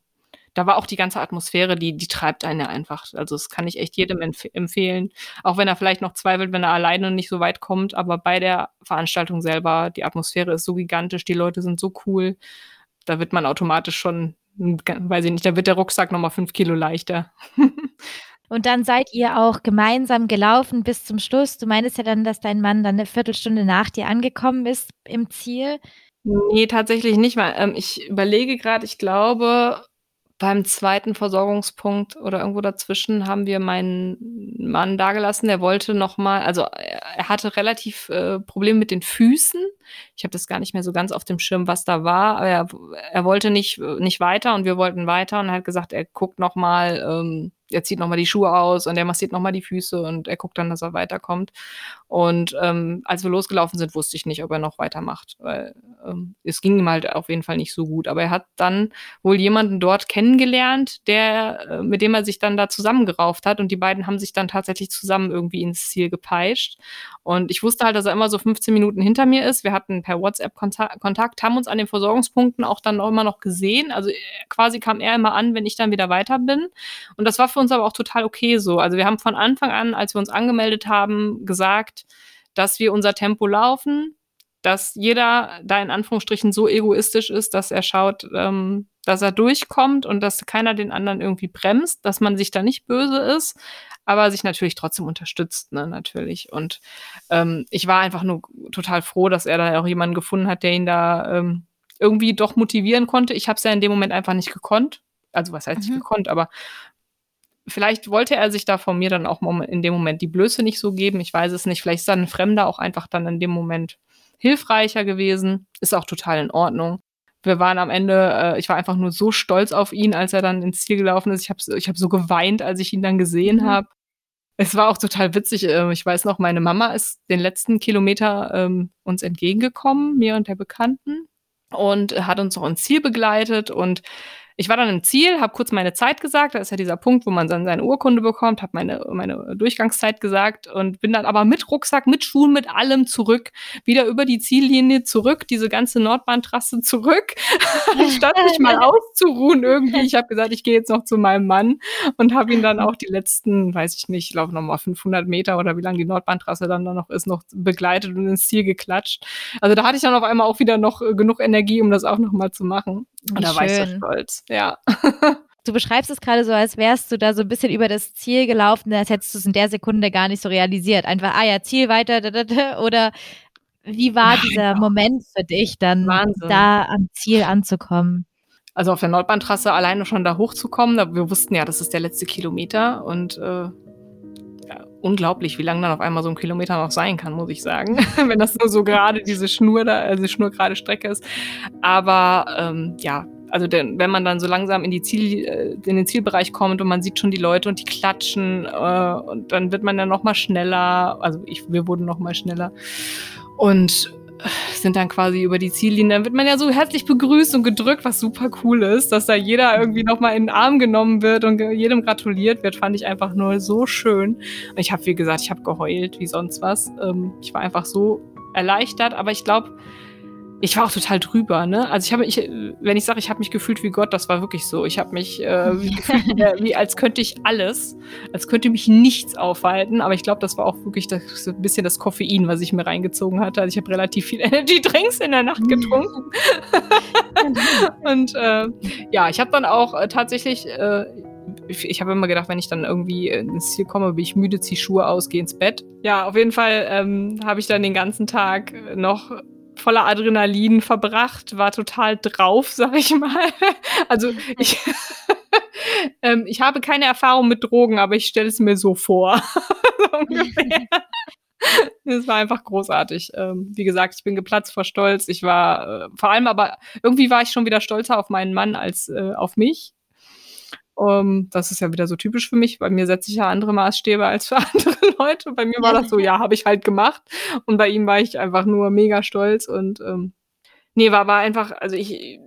da war auch die ganze Atmosphäre, die, die treibt einen einfach. Also das kann ich echt jedem empf empfehlen. Auch wenn er vielleicht noch zweifelt, wenn er alleine nicht so weit kommt, aber bei der Veranstaltung selber, die Atmosphäre ist so gigantisch, die Leute sind so cool da wird man automatisch schon, weiß ich nicht, da wird der Rucksack nochmal fünf Kilo leichter. (laughs) Und dann seid ihr auch gemeinsam gelaufen bis zum Schluss. Du meinst ja dann, dass dein Mann dann eine Viertelstunde nach dir angekommen ist im Ziel. Nee, tatsächlich nicht mal. Ähm, ich überlege gerade, ich glaube, beim zweiten Versorgungspunkt oder irgendwo dazwischen haben wir meinen Mann dagelassen. Der wollte noch mal, also er hatte relativ äh, Probleme mit den Füßen. Ich habe das gar nicht mehr so ganz auf dem Schirm, was da war. Aber er, er wollte nicht nicht weiter und wir wollten weiter und er hat gesagt, er guckt noch mal ähm, er zieht nochmal die Schuhe aus und er massiert nochmal die Füße und er guckt dann, dass er weiterkommt. Und ähm, als wir losgelaufen sind, wusste ich nicht, ob er noch weitermacht, weil ähm, es ging ihm halt auf jeden Fall nicht so gut. Aber er hat dann wohl jemanden dort kennengelernt, der, äh, mit dem er sich dann da zusammengerauft hat und die beiden haben sich dann tatsächlich zusammen irgendwie ins Ziel gepeitscht. Und ich wusste halt, dass er immer so 15 Minuten hinter mir ist. Wir hatten per WhatsApp Kontakt, Kontakt haben uns an den Versorgungspunkten auch dann auch immer noch gesehen. Also quasi kam er immer an, wenn ich dann wieder weiter bin. Und das war für uns aber auch total okay so. Also wir haben von Anfang an, als wir uns angemeldet haben, gesagt, dass wir unser Tempo laufen, dass jeder da in Anführungsstrichen so egoistisch ist, dass er schaut, ähm, dass er durchkommt und dass keiner den anderen irgendwie bremst, dass man sich da nicht böse ist, aber sich natürlich trotzdem unterstützt, ne, natürlich. Und ähm, ich war einfach nur total froh, dass er da auch jemanden gefunden hat, der ihn da ähm, irgendwie doch motivieren konnte. Ich habe es ja in dem Moment einfach nicht gekonnt. Also was heißt mhm. nicht gekonnt, aber vielleicht wollte er sich da von mir dann auch in dem Moment die Blöße nicht so geben. Ich weiß es nicht. Vielleicht ist dann ein Fremder auch einfach dann in dem Moment hilfreicher gewesen. Ist auch total in Ordnung. Wir waren am Ende, äh, ich war einfach nur so stolz auf ihn, als er dann ins Ziel gelaufen ist. Ich habe ich hab so geweint, als ich ihn dann gesehen mhm. habe. Es war auch total witzig. Äh, ich weiß noch, meine Mama ist den letzten Kilometer ähm, uns entgegengekommen, mir und der Bekannten, und hat uns auch ins Ziel begleitet. Und ich war dann im Ziel, habe kurz meine Zeit gesagt. Da ist ja dieser Punkt, wo man dann seine Urkunde bekommt, habe meine, meine Durchgangszeit gesagt und bin dann aber mit Rucksack, mit Schuhen, mit allem zurück, wieder über die Ziellinie zurück, diese ganze Nordbahntrasse zurück, (laughs) anstatt mich mal (laughs) auszuruhen irgendwie. Ich habe gesagt, ich gehe jetzt noch zu meinem Mann und habe ihn dann auch die letzten, weiß ich nicht, ich glaube nochmal 500 Meter oder wie lang die Nordbahntrasse dann noch ist, noch begleitet und ins Ziel geklatscht. Also da hatte ich dann auf einmal auch wieder noch äh, genug Energie, um das auch nochmal zu machen. Und da war ich so stolz, ja. (laughs) Du beschreibst es gerade so, als wärst du da so ein bisschen über das Ziel gelaufen, als hättest du es in der Sekunde gar nicht so realisiert. Einfach, ah ja, Ziel weiter, da, da, da, oder wie war Nein, dieser Moment für dich, dann Wahnsinn. da am Ziel anzukommen? Also auf der Nordbahntrasse alleine schon da hochzukommen, wir wussten ja, das ist der letzte Kilometer und äh, unglaublich, wie lang dann auf einmal so ein Kilometer noch sein kann, muss ich sagen. (laughs) Wenn das nur so gerade diese Schnur da, also schnurgerade Strecke ist. Aber ähm, ja, also denn, wenn man dann so langsam in, die Ziel, äh, in den Zielbereich kommt und man sieht schon die Leute und die klatschen äh, und dann wird man dann noch mal schneller. Also ich, wir wurden noch mal schneller. Und sind dann quasi über die Ziellinie. Dann wird man ja so herzlich begrüßt und gedrückt, was super cool ist, dass da jeder irgendwie nochmal in den Arm genommen wird und jedem gratuliert wird, fand ich einfach nur so schön. Und ich habe, wie gesagt, ich habe geheult wie sonst was. Ähm, ich war einfach so erleichtert, aber ich glaube, ich war auch total drüber, ne? Also ich habe ich, wenn ich sage, ich habe mich gefühlt wie Gott, das war wirklich so. Ich habe mich äh, (laughs) gefühlt, wie, als könnte ich alles, als könnte mich nichts aufhalten. Aber ich glaube, das war auch wirklich das, ein bisschen das Koffein, was ich mir reingezogen hatte. Also ich habe relativ viel (laughs) Energy Drinks in der Nacht getrunken. (laughs) Und äh, ja, ich habe dann auch äh, tatsächlich äh, ich, ich habe immer gedacht, wenn ich dann irgendwie ins Ziel komme, bin ich müde, ziehe Schuhe aus, gehe ins Bett. Ja, auf jeden Fall ähm, habe ich dann den ganzen Tag noch voller Adrenalin verbracht, war total drauf, (laughs) sag ich mal. Also ich, (laughs) ähm, ich habe keine Erfahrung mit Drogen, aber ich stelle es mir so vor. (laughs) ungefähr. Es war einfach großartig. Ähm, wie gesagt, ich bin geplatzt vor Stolz. Ich war äh, vor allem aber irgendwie war ich schon wieder stolzer auf meinen Mann als äh, auf mich. Um, ähm, das ist ja wieder so typisch für mich. Bei mir setze ich ja andere Maßstäbe als für (laughs) andere Leute. Bei mir war das so, ja, habe ich halt gemacht. Und bei ihm war ich einfach nur mega stolz und ähm, nee, war, war einfach, also ich,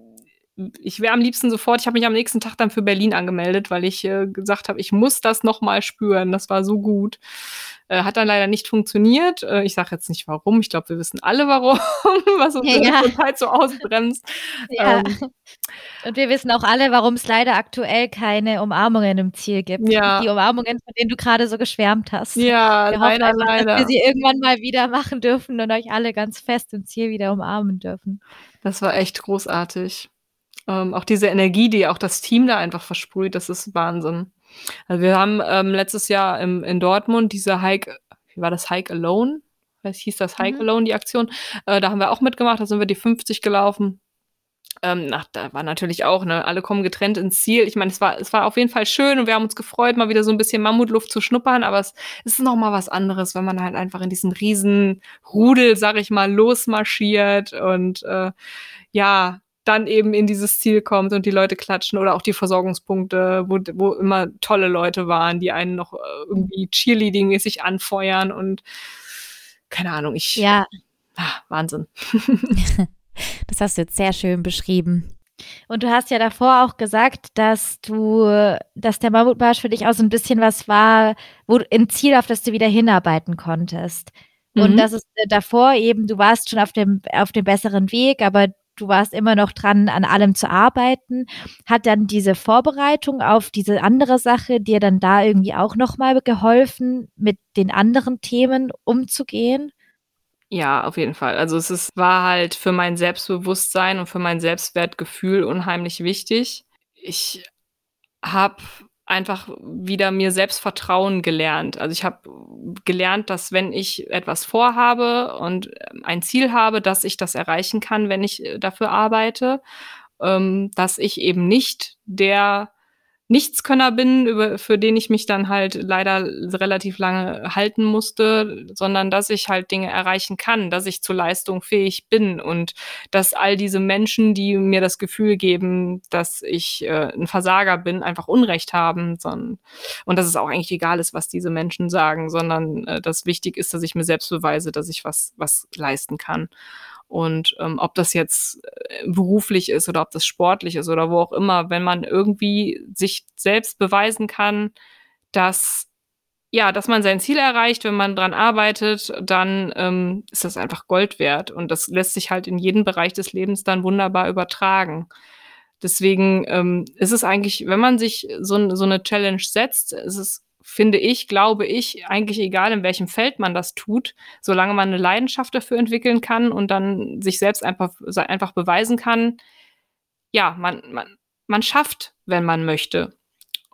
ich wäre am liebsten sofort, ich habe mich am nächsten Tag dann für Berlin angemeldet, weil ich äh, gesagt habe, ich muss das nochmal spüren. Das war so gut. Äh, hat dann leider nicht funktioniert. Äh, ich sage jetzt nicht warum. Ich glaube, wir wissen alle warum, (laughs) was uns ja, ja. so ausbremst. Ja. Ähm, Und wir wissen auch alle, warum es leider aktuell keine Umarmungen im Ziel gibt. Ja. Die Umarmungen, von denen du gerade so geschwärmt hast. Ja, wir leider, einfach, leider. Dass wir sie irgendwann mal wieder machen dürfen und euch alle ganz fest im Ziel wieder umarmen dürfen. Das war echt großartig. Ähm, auch diese Energie, die auch das Team da einfach versprüht, das ist Wahnsinn. Also wir haben ähm, letztes Jahr im, in Dortmund diese Hike, wie war das, Hike Alone? Was hieß das Hike mhm. Alone, die Aktion? Äh, da haben wir auch mitgemacht, da sind wir die 50 gelaufen. Ähm, ach, da war natürlich auch, ne, alle kommen getrennt ins Ziel. Ich meine, es war, es war auf jeden Fall schön und wir haben uns gefreut, mal wieder so ein bisschen Mammutluft zu schnuppern, aber es, es ist noch mal was anderes, wenn man halt einfach in diesen riesen Rudel, sag ich mal, losmarschiert und äh, ja, dann eben in dieses Ziel kommt und die Leute klatschen oder auch die Versorgungspunkte, wo, wo immer tolle Leute waren, die einen noch äh, irgendwie Cheerleading-mäßig anfeuern und keine Ahnung, ich. Ja. Ah, Wahnsinn. (laughs) das hast du jetzt sehr schön beschrieben. Und du hast ja davor auch gesagt, dass du, dass der Mammutmarsch für dich auch so ein bisschen was war, wo ein Ziel, auf das du wieder hinarbeiten konntest. Und mhm. das ist äh, davor eben, du warst schon auf dem, auf dem besseren Weg, aber du warst immer noch dran, an allem zu arbeiten. Hat dann diese Vorbereitung auf diese andere Sache dir dann da irgendwie auch nochmal geholfen, mit den anderen Themen umzugehen? Ja, auf jeden Fall. Also es ist, war halt für mein Selbstbewusstsein und für mein Selbstwertgefühl unheimlich wichtig. Ich habe einfach wieder mir Selbstvertrauen gelernt. Also ich habe gelernt, dass wenn ich etwas vorhabe und ähm, ein Ziel habe, dass ich das erreichen kann, wenn ich äh, dafür arbeite, ähm, dass ich eben nicht der Nichtskönner bin, über, für den ich mich dann halt leider relativ lange halten musste, sondern dass ich halt Dinge erreichen kann, dass ich zur Leistung fähig bin und dass all diese Menschen, die mir das Gefühl geben, dass ich äh, ein Versager bin, einfach Unrecht haben, sondern, und dass es auch eigentlich egal ist, was diese Menschen sagen, sondern äh, dass wichtig ist, dass ich mir selbst beweise, dass ich was, was leisten kann. Und ähm, ob das jetzt äh, beruflich ist oder ob das sportlich ist oder wo auch immer, wenn man irgendwie sich selbst beweisen kann, dass ja, dass man sein Ziel erreicht, wenn man dran arbeitet, dann ähm, ist das einfach Gold wert. Und das lässt sich halt in jeden Bereich des Lebens dann wunderbar übertragen. Deswegen ähm, ist es eigentlich, wenn man sich so, so eine Challenge setzt, ist es finde ich, glaube ich, eigentlich egal, in welchem Feld man das tut, solange man eine Leidenschaft dafür entwickeln kann und dann sich selbst einfach, einfach beweisen kann, ja, man, man, man schafft, wenn man möchte.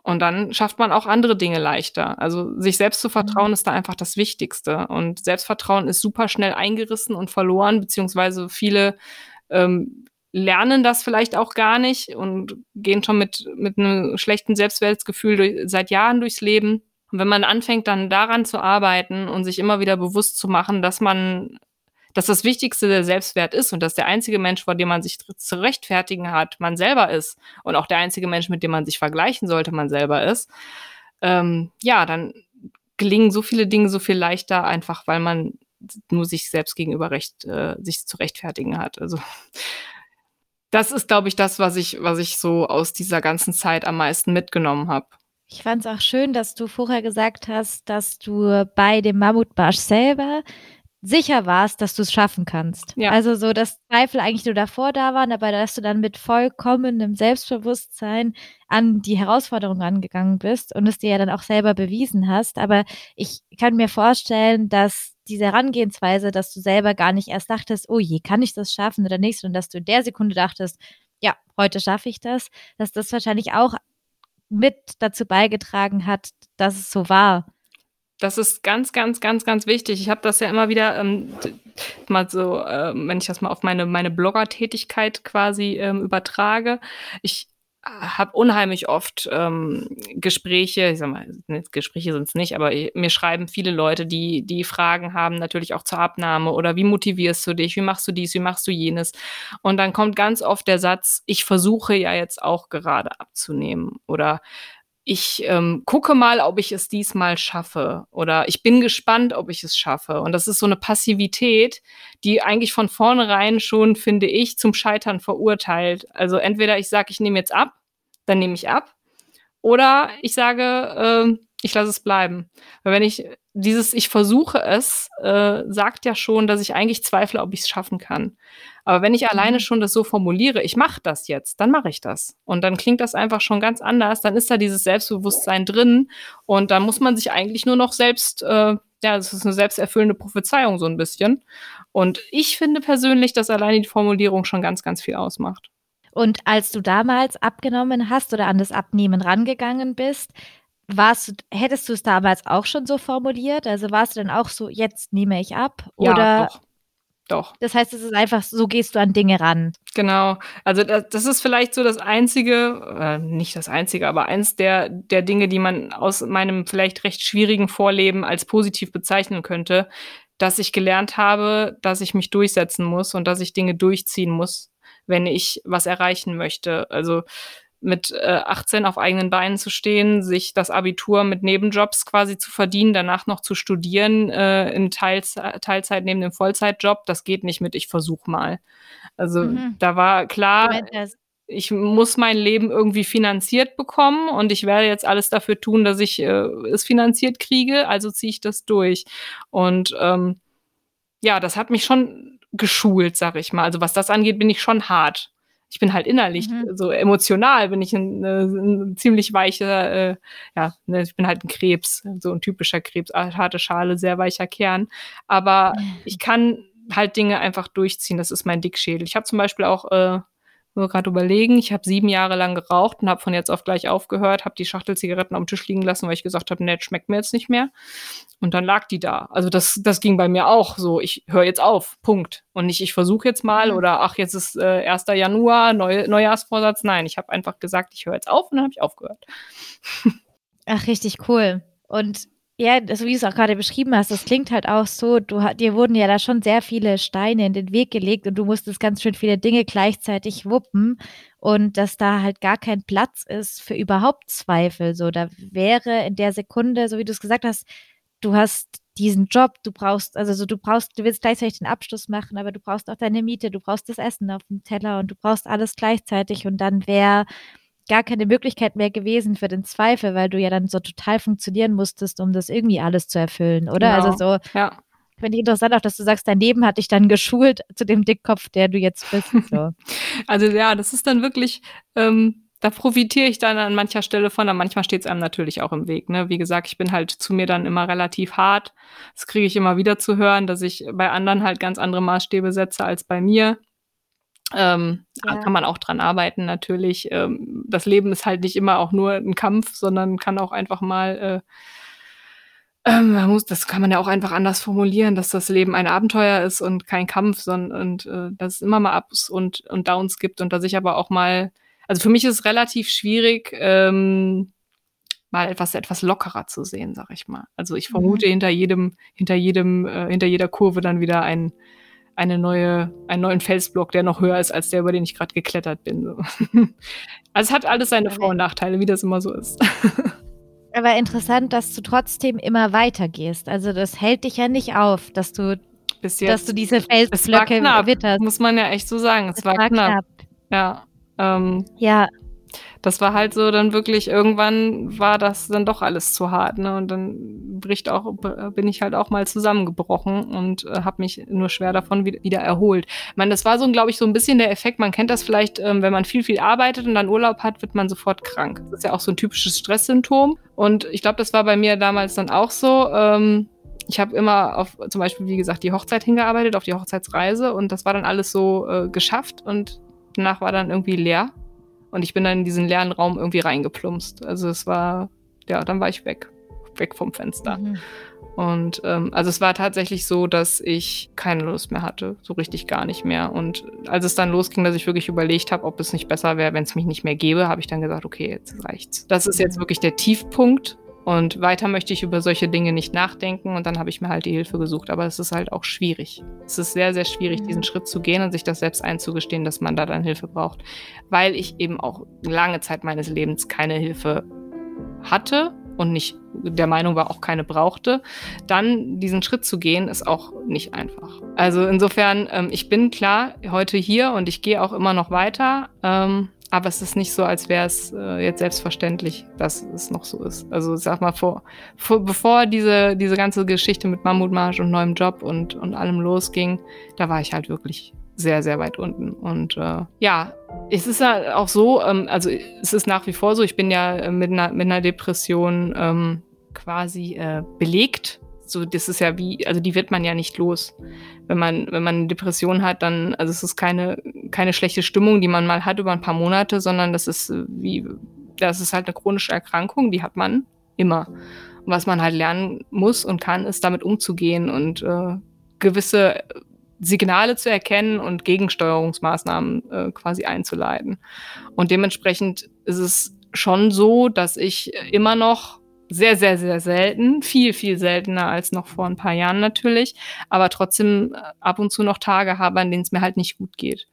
Und dann schafft man auch andere Dinge leichter. Also sich selbst zu vertrauen mhm. ist da einfach das Wichtigste. Und Selbstvertrauen ist super schnell eingerissen und verloren, beziehungsweise viele ähm, lernen das vielleicht auch gar nicht und gehen schon mit, mit einem schlechten Selbstwertgefühl durch, seit Jahren durchs Leben. Und wenn man anfängt, dann daran zu arbeiten und sich immer wieder bewusst zu machen, dass man, dass das Wichtigste der Selbstwert ist und dass der einzige Mensch, vor dem man sich zu rechtfertigen hat, man selber ist und auch der einzige Mensch, mit dem man sich vergleichen sollte, man selber ist, ähm, ja, dann gelingen so viele Dinge so viel leichter, einfach weil man nur sich selbst gegenüber recht, äh, sich zu rechtfertigen hat. Also das ist, glaube ich, das, was ich, was ich so aus dieser ganzen Zeit am meisten mitgenommen habe. Ich fand es auch schön, dass du vorher gesagt hast, dass du bei dem Mammutmarsch selber sicher warst, dass du es schaffen kannst. Ja. Also so, dass Zweifel eigentlich nur davor da waren, aber dass du dann mit vollkommenem Selbstbewusstsein an die Herausforderung angegangen bist und es dir ja dann auch selber bewiesen hast. Aber ich kann mir vorstellen, dass diese Herangehensweise, dass du selber gar nicht erst dachtest, oh je, kann ich das schaffen oder nicht, sondern dass du in der Sekunde dachtest, ja, heute schaffe ich das, dass das wahrscheinlich auch mit dazu beigetragen hat, dass es so war. Das ist ganz, ganz, ganz, ganz wichtig. Ich habe das ja immer wieder, ähm, mal so, äh, wenn ich das mal auf meine, meine Blogger-Tätigkeit quasi ähm, übertrage. Ich habe unheimlich oft ähm, Gespräche, ich sag mal, Gespräche sind es nicht, aber mir schreiben viele Leute, die, die Fragen haben, natürlich auch zur Abnahme oder wie motivierst du dich, wie machst du dies, wie machst du jenes. Und dann kommt ganz oft der Satz, ich versuche ja jetzt auch gerade abzunehmen oder ich ähm, gucke mal, ob ich es diesmal schaffe oder ich bin gespannt, ob ich es schaffe. Und das ist so eine Passivität, die eigentlich von vornherein schon, finde ich, zum Scheitern verurteilt. Also entweder ich sage, ich nehme jetzt ab, dann nehme ich ab, oder ich sage, äh, ich lasse es bleiben. Weil wenn ich dieses Ich versuche es, äh, sagt ja schon, dass ich eigentlich zweifle, ob ich es schaffen kann. Aber wenn ich alleine mhm. schon das so formuliere, ich mache das jetzt, dann mache ich das. Und dann klingt das einfach schon ganz anders. Dann ist da dieses Selbstbewusstsein drin. Und dann muss man sich eigentlich nur noch selbst, äh, ja, das ist eine selbsterfüllende Prophezeiung so ein bisschen. Und ich finde persönlich, dass alleine die Formulierung schon ganz, ganz viel ausmacht. Und als du damals abgenommen hast oder an das Abnehmen rangegangen bist, warst hättest du es damals auch schon so formuliert? Also warst du dann auch so, jetzt nehme ich ab? Oder ja, doch. Doch. Das heißt, es ist einfach, so gehst du an Dinge ran. Genau. Also das, das ist vielleicht so das Einzige, äh, nicht das Einzige, aber eins der, der Dinge, die man aus meinem vielleicht recht schwierigen Vorleben als positiv bezeichnen könnte, dass ich gelernt habe, dass ich mich durchsetzen muss und dass ich Dinge durchziehen muss, wenn ich was erreichen möchte. Also mit äh, 18 auf eigenen Beinen zu stehen, sich das Abitur mit Nebenjobs quasi zu verdienen, danach noch zu studieren äh, in Teilz Teilzeit neben dem Vollzeitjob, das geht nicht mit, ich versuch mal. Also mhm. da war klar, ich muss mein Leben irgendwie finanziert bekommen und ich werde jetzt alles dafür tun, dass ich äh, es finanziert kriege, also ziehe ich das durch. Und ähm, ja, das hat mich schon geschult, sag ich mal. Also was das angeht, bin ich schon hart ich bin halt innerlich, mhm. so emotional bin ich ein, ein ziemlich weicher, äh, ja, ne, ich bin halt ein Krebs, so ein typischer Krebs, harte Schale, sehr weicher Kern. Aber ich kann halt Dinge einfach durchziehen. Das ist mein Dickschädel. Ich habe zum Beispiel auch äh, nur gerade überlegen, ich habe sieben Jahre lang geraucht und habe von jetzt auf gleich aufgehört, habe die Schachtel Zigaretten am Tisch liegen lassen, weil ich gesagt habe, nee, schmeckt mir jetzt nicht mehr. Und dann lag die da. Also das, das ging bei mir auch so. Ich höre jetzt auf, Punkt. Und nicht, ich versuche jetzt mal mhm. oder ach, jetzt ist äh, 1. Januar, Neu Neujahrsvorsatz. Nein, ich habe einfach gesagt, ich höre jetzt auf und dann habe ich aufgehört. (laughs) Ach, richtig cool. Und ja, so wie du es auch gerade beschrieben hast, das klingt halt auch so, du, dir wurden ja da schon sehr viele Steine in den Weg gelegt und du musstest ganz schön viele Dinge gleichzeitig wuppen und dass da halt gar kein Platz ist für überhaupt Zweifel. So, da wäre in der Sekunde, so wie du es gesagt hast, du hast diesen Job, du brauchst, also so, du brauchst, du willst gleichzeitig den Abschluss machen, aber du brauchst auch deine Miete, du brauchst das Essen auf dem Teller und du brauchst alles gleichzeitig und dann wäre gar keine Möglichkeit mehr gewesen für den Zweifel, weil du ja dann so total funktionieren musstest, um das irgendwie alles zu erfüllen, oder? Also genau. Also so, ja. Finde ich interessant auch, dass du sagst, dein Leben hat dich dann geschult (laughs) zu dem Dickkopf, der du jetzt bist. (laughs) So. also ja, das ist dann wirklich, ähm, da profitiere ich dann an mancher Stelle von, aber manchmal steht es einem natürlich auch im Weg. Ne? Wie gesagt, ich bin halt zu mir dann immer relativ hart. Das kriege ich immer wieder zu hören, dass ich bei anderen halt ganz andere Maßstäbe setze als bei mir. Ähm, ja. Da kann man auch dran arbeiten, natürlich. Ähm, das Leben ist halt nicht immer auch nur ein Kampf, sondern kann auch einfach mal, äh, ähm, man muss, das kann man ja auch einfach anders formulieren, dass das Leben ein Abenteuer ist und kein Kampf, sondern und, äh, dass es immer mal Ups und, und Downs gibt und dass ich aber auch mal, also für mich ist es relativ schwierig, ähm, mal etwas etwas lockerer zu sehen, sag ich mal. Also ich vermute mhm. hinter jedem, hinter jedem, äh, hinter jeder Kurve dann wieder ein eine neue, einen neuen Felsblock, der noch höher ist als der, über den ich gerade geklettert bin. So. (laughs) Also es hat alles seine Vor- und Nachteile, wie das immer so ist. (laughs) Aber interessant, dass du trotzdem immer weitergehst. Also das hält dich ja nicht auf, dass du, Bis jetzt, dass du diese Felsblöcke witterst. Muss man ja echt so sagen. Es, es war, war, knapp. knapp. Ja. Ähm, ja, das war halt so dann wirklich, irgendwann war das dann doch alles zu hart, ne? Und dann bricht auch, bin ich halt auch mal zusammengebrochen und äh, habe mich nur schwer davon wieder, erholt. Ich meine, das war so, glaube ich, so ein bisschen der Effekt, man kennt das vielleicht, ähm, wenn man viel, viel arbeitet und dann Urlaub hat, wird man sofort krank. Das ist ja auch so ein typisches Stresssymptom. Und ich glaube, das war bei mir damals dann auch so. Ähm, ich habe immer auf zum Beispiel, wie gesagt, die Hochzeit hingearbeitet, auf die Hochzeitsreise und das war dann alles so äh, geschafft und danach war dann irgendwie leer. Und ich bin dann in diesen leeren Raum irgendwie reingeplumpst. Also es war, ja, dann war ich weg. weg vom Fenster. Mhm. Und ähm, also es war tatsächlich so, dass ich keine Lust mehr hatte, so richtig gar nicht mehr. Und als es dann losging, dass ich wirklich überlegt habe, ob es nicht besser wäre, wenn es mich nicht mehr gäbe, habe ich dann gesagt, okay, jetzt reicht's. Das ist jetzt wirklich der Tiefpunkt. Und weiter möchte ich über solche Dinge nicht nachdenken. Und dann habe ich mir halt die Hilfe gesucht. Aber es ist halt auch schwierig. Es ist sehr, sehr schwierig, diesen Schritt zu gehen und sich das selbst einzugestehen, dass man da dann Hilfe braucht. Weil ich eben auch lange Zeit meines Lebens keine Hilfe hatte und nicht der Meinung war, auch keine brauchte, dann diesen Schritt zu gehen, ist auch nicht einfach. Also insofern, ähm, ich bin klar heute hier und ich gehe auch immer noch weiter. Ähm, aber es ist nicht so, als wäre es äh, jetzt selbstverständlich, dass es noch so ist. Also sag mal, vor, vor, bevor diese, diese ganze Geschichte mit Mammutmarsch und neuem Job und, und allem losging, da war ich halt wirklich sehr, sehr weit unten. Und äh, ja, es ist ja auch so, ähm, also es ist nach wie vor so, ich bin ja mit einer, mit einer Depression ähm, quasi äh, belegt. So, das ist ja wie, also die wird man ja nicht los. Wenn man, wenn man eine Depression hat, dann, also es ist keine, keine schlechte Stimmung, die man mal hat über ein paar Monate, sondern das ist äh, wie, das ist halt eine chronische Erkrankung, die hat man immer. Und was man halt lernen muss und kann, ist damit umzugehen und äh, gewisse Signale zu erkennen und Gegensteuerungsmaßnahmen äh, quasi einzuleiten. Und dementsprechend ist es schon so, dass ich immer noch sehr, sehr, sehr selten, viel, viel seltener als noch vor ein paar Jahren natürlich, aber trotzdem äh, ab und zu noch Tage habe, an denen es mir halt nicht gut geht.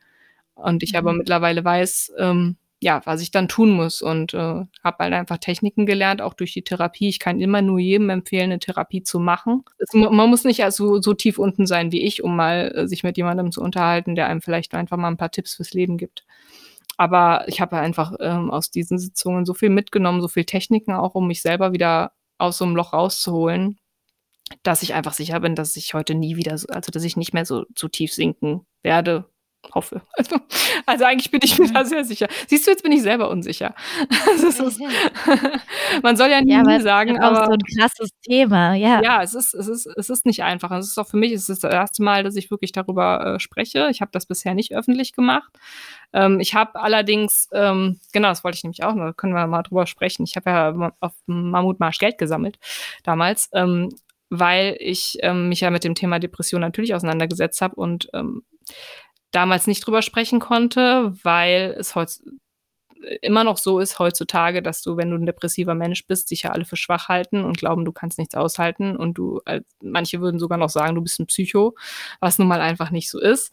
Und ich mhm. aber mittlerweile weiß, ähm, ja, was ich dann tun muss und äh, habe halt einfach Techniken gelernt, auch durch die Therapie. Ich kann immer nur jedem empfehlen, eine Therapie zu machen. Es, man muss nicht also so tief unten sein wie ich, um mal äh, sich mit jemandem zu unterhalten, der einem vielleicht einfach mal ein paar Tipps fürs Leben gibt. Aber ich habe einfach ähm, aus diesen Sitzungen so viel mitgenommen, so viel Techniken auch, um mich selber wieder aus so einem Loch rauszuholen, dass ich einfach sicher bin, dass ich heute nie wieder, so, also dass ich nicht mehr so, so tief sinken werde, hoffe. (laughs) Also, also, eigentlich bin ich mir da sehr sicher. Siehst du, jetzt bin ich selber unsicher. (laughs) Also ist, (laughs) man soll ja nie ja, sagen, aber so ein krasses Thema, ja. Ja, es ist, es ist, es ist nicht einfach. Es ist auch für mich, es ist das erste Mal, dass ich wirklich darüber äh, spreche. Ich habe das bisher nicht öffentlich gemacht. Ähm, ich habe allerdings, ähm, genau, das wollte ich nämlich auch, da können wir mal drüber sprechen. Ich habe ja auf Mammutmarsch Geld gesammelt damals. Ähm, weil ich ähm, mich ja mit dem Thema Depression natürlich auseinandergesetzt habe und ähm, damals nicht drüber sprechen konnte, weil es heute immer noch so ist heutzutage, dass du, wenn du ein depressiver Mensch bist, dich ja alle für schwach halten und glauben, du kannst nichts aushalten und du, manche würden sogar noch sagen, du bist ein Psycho, was nun mal einfach nicht so ist,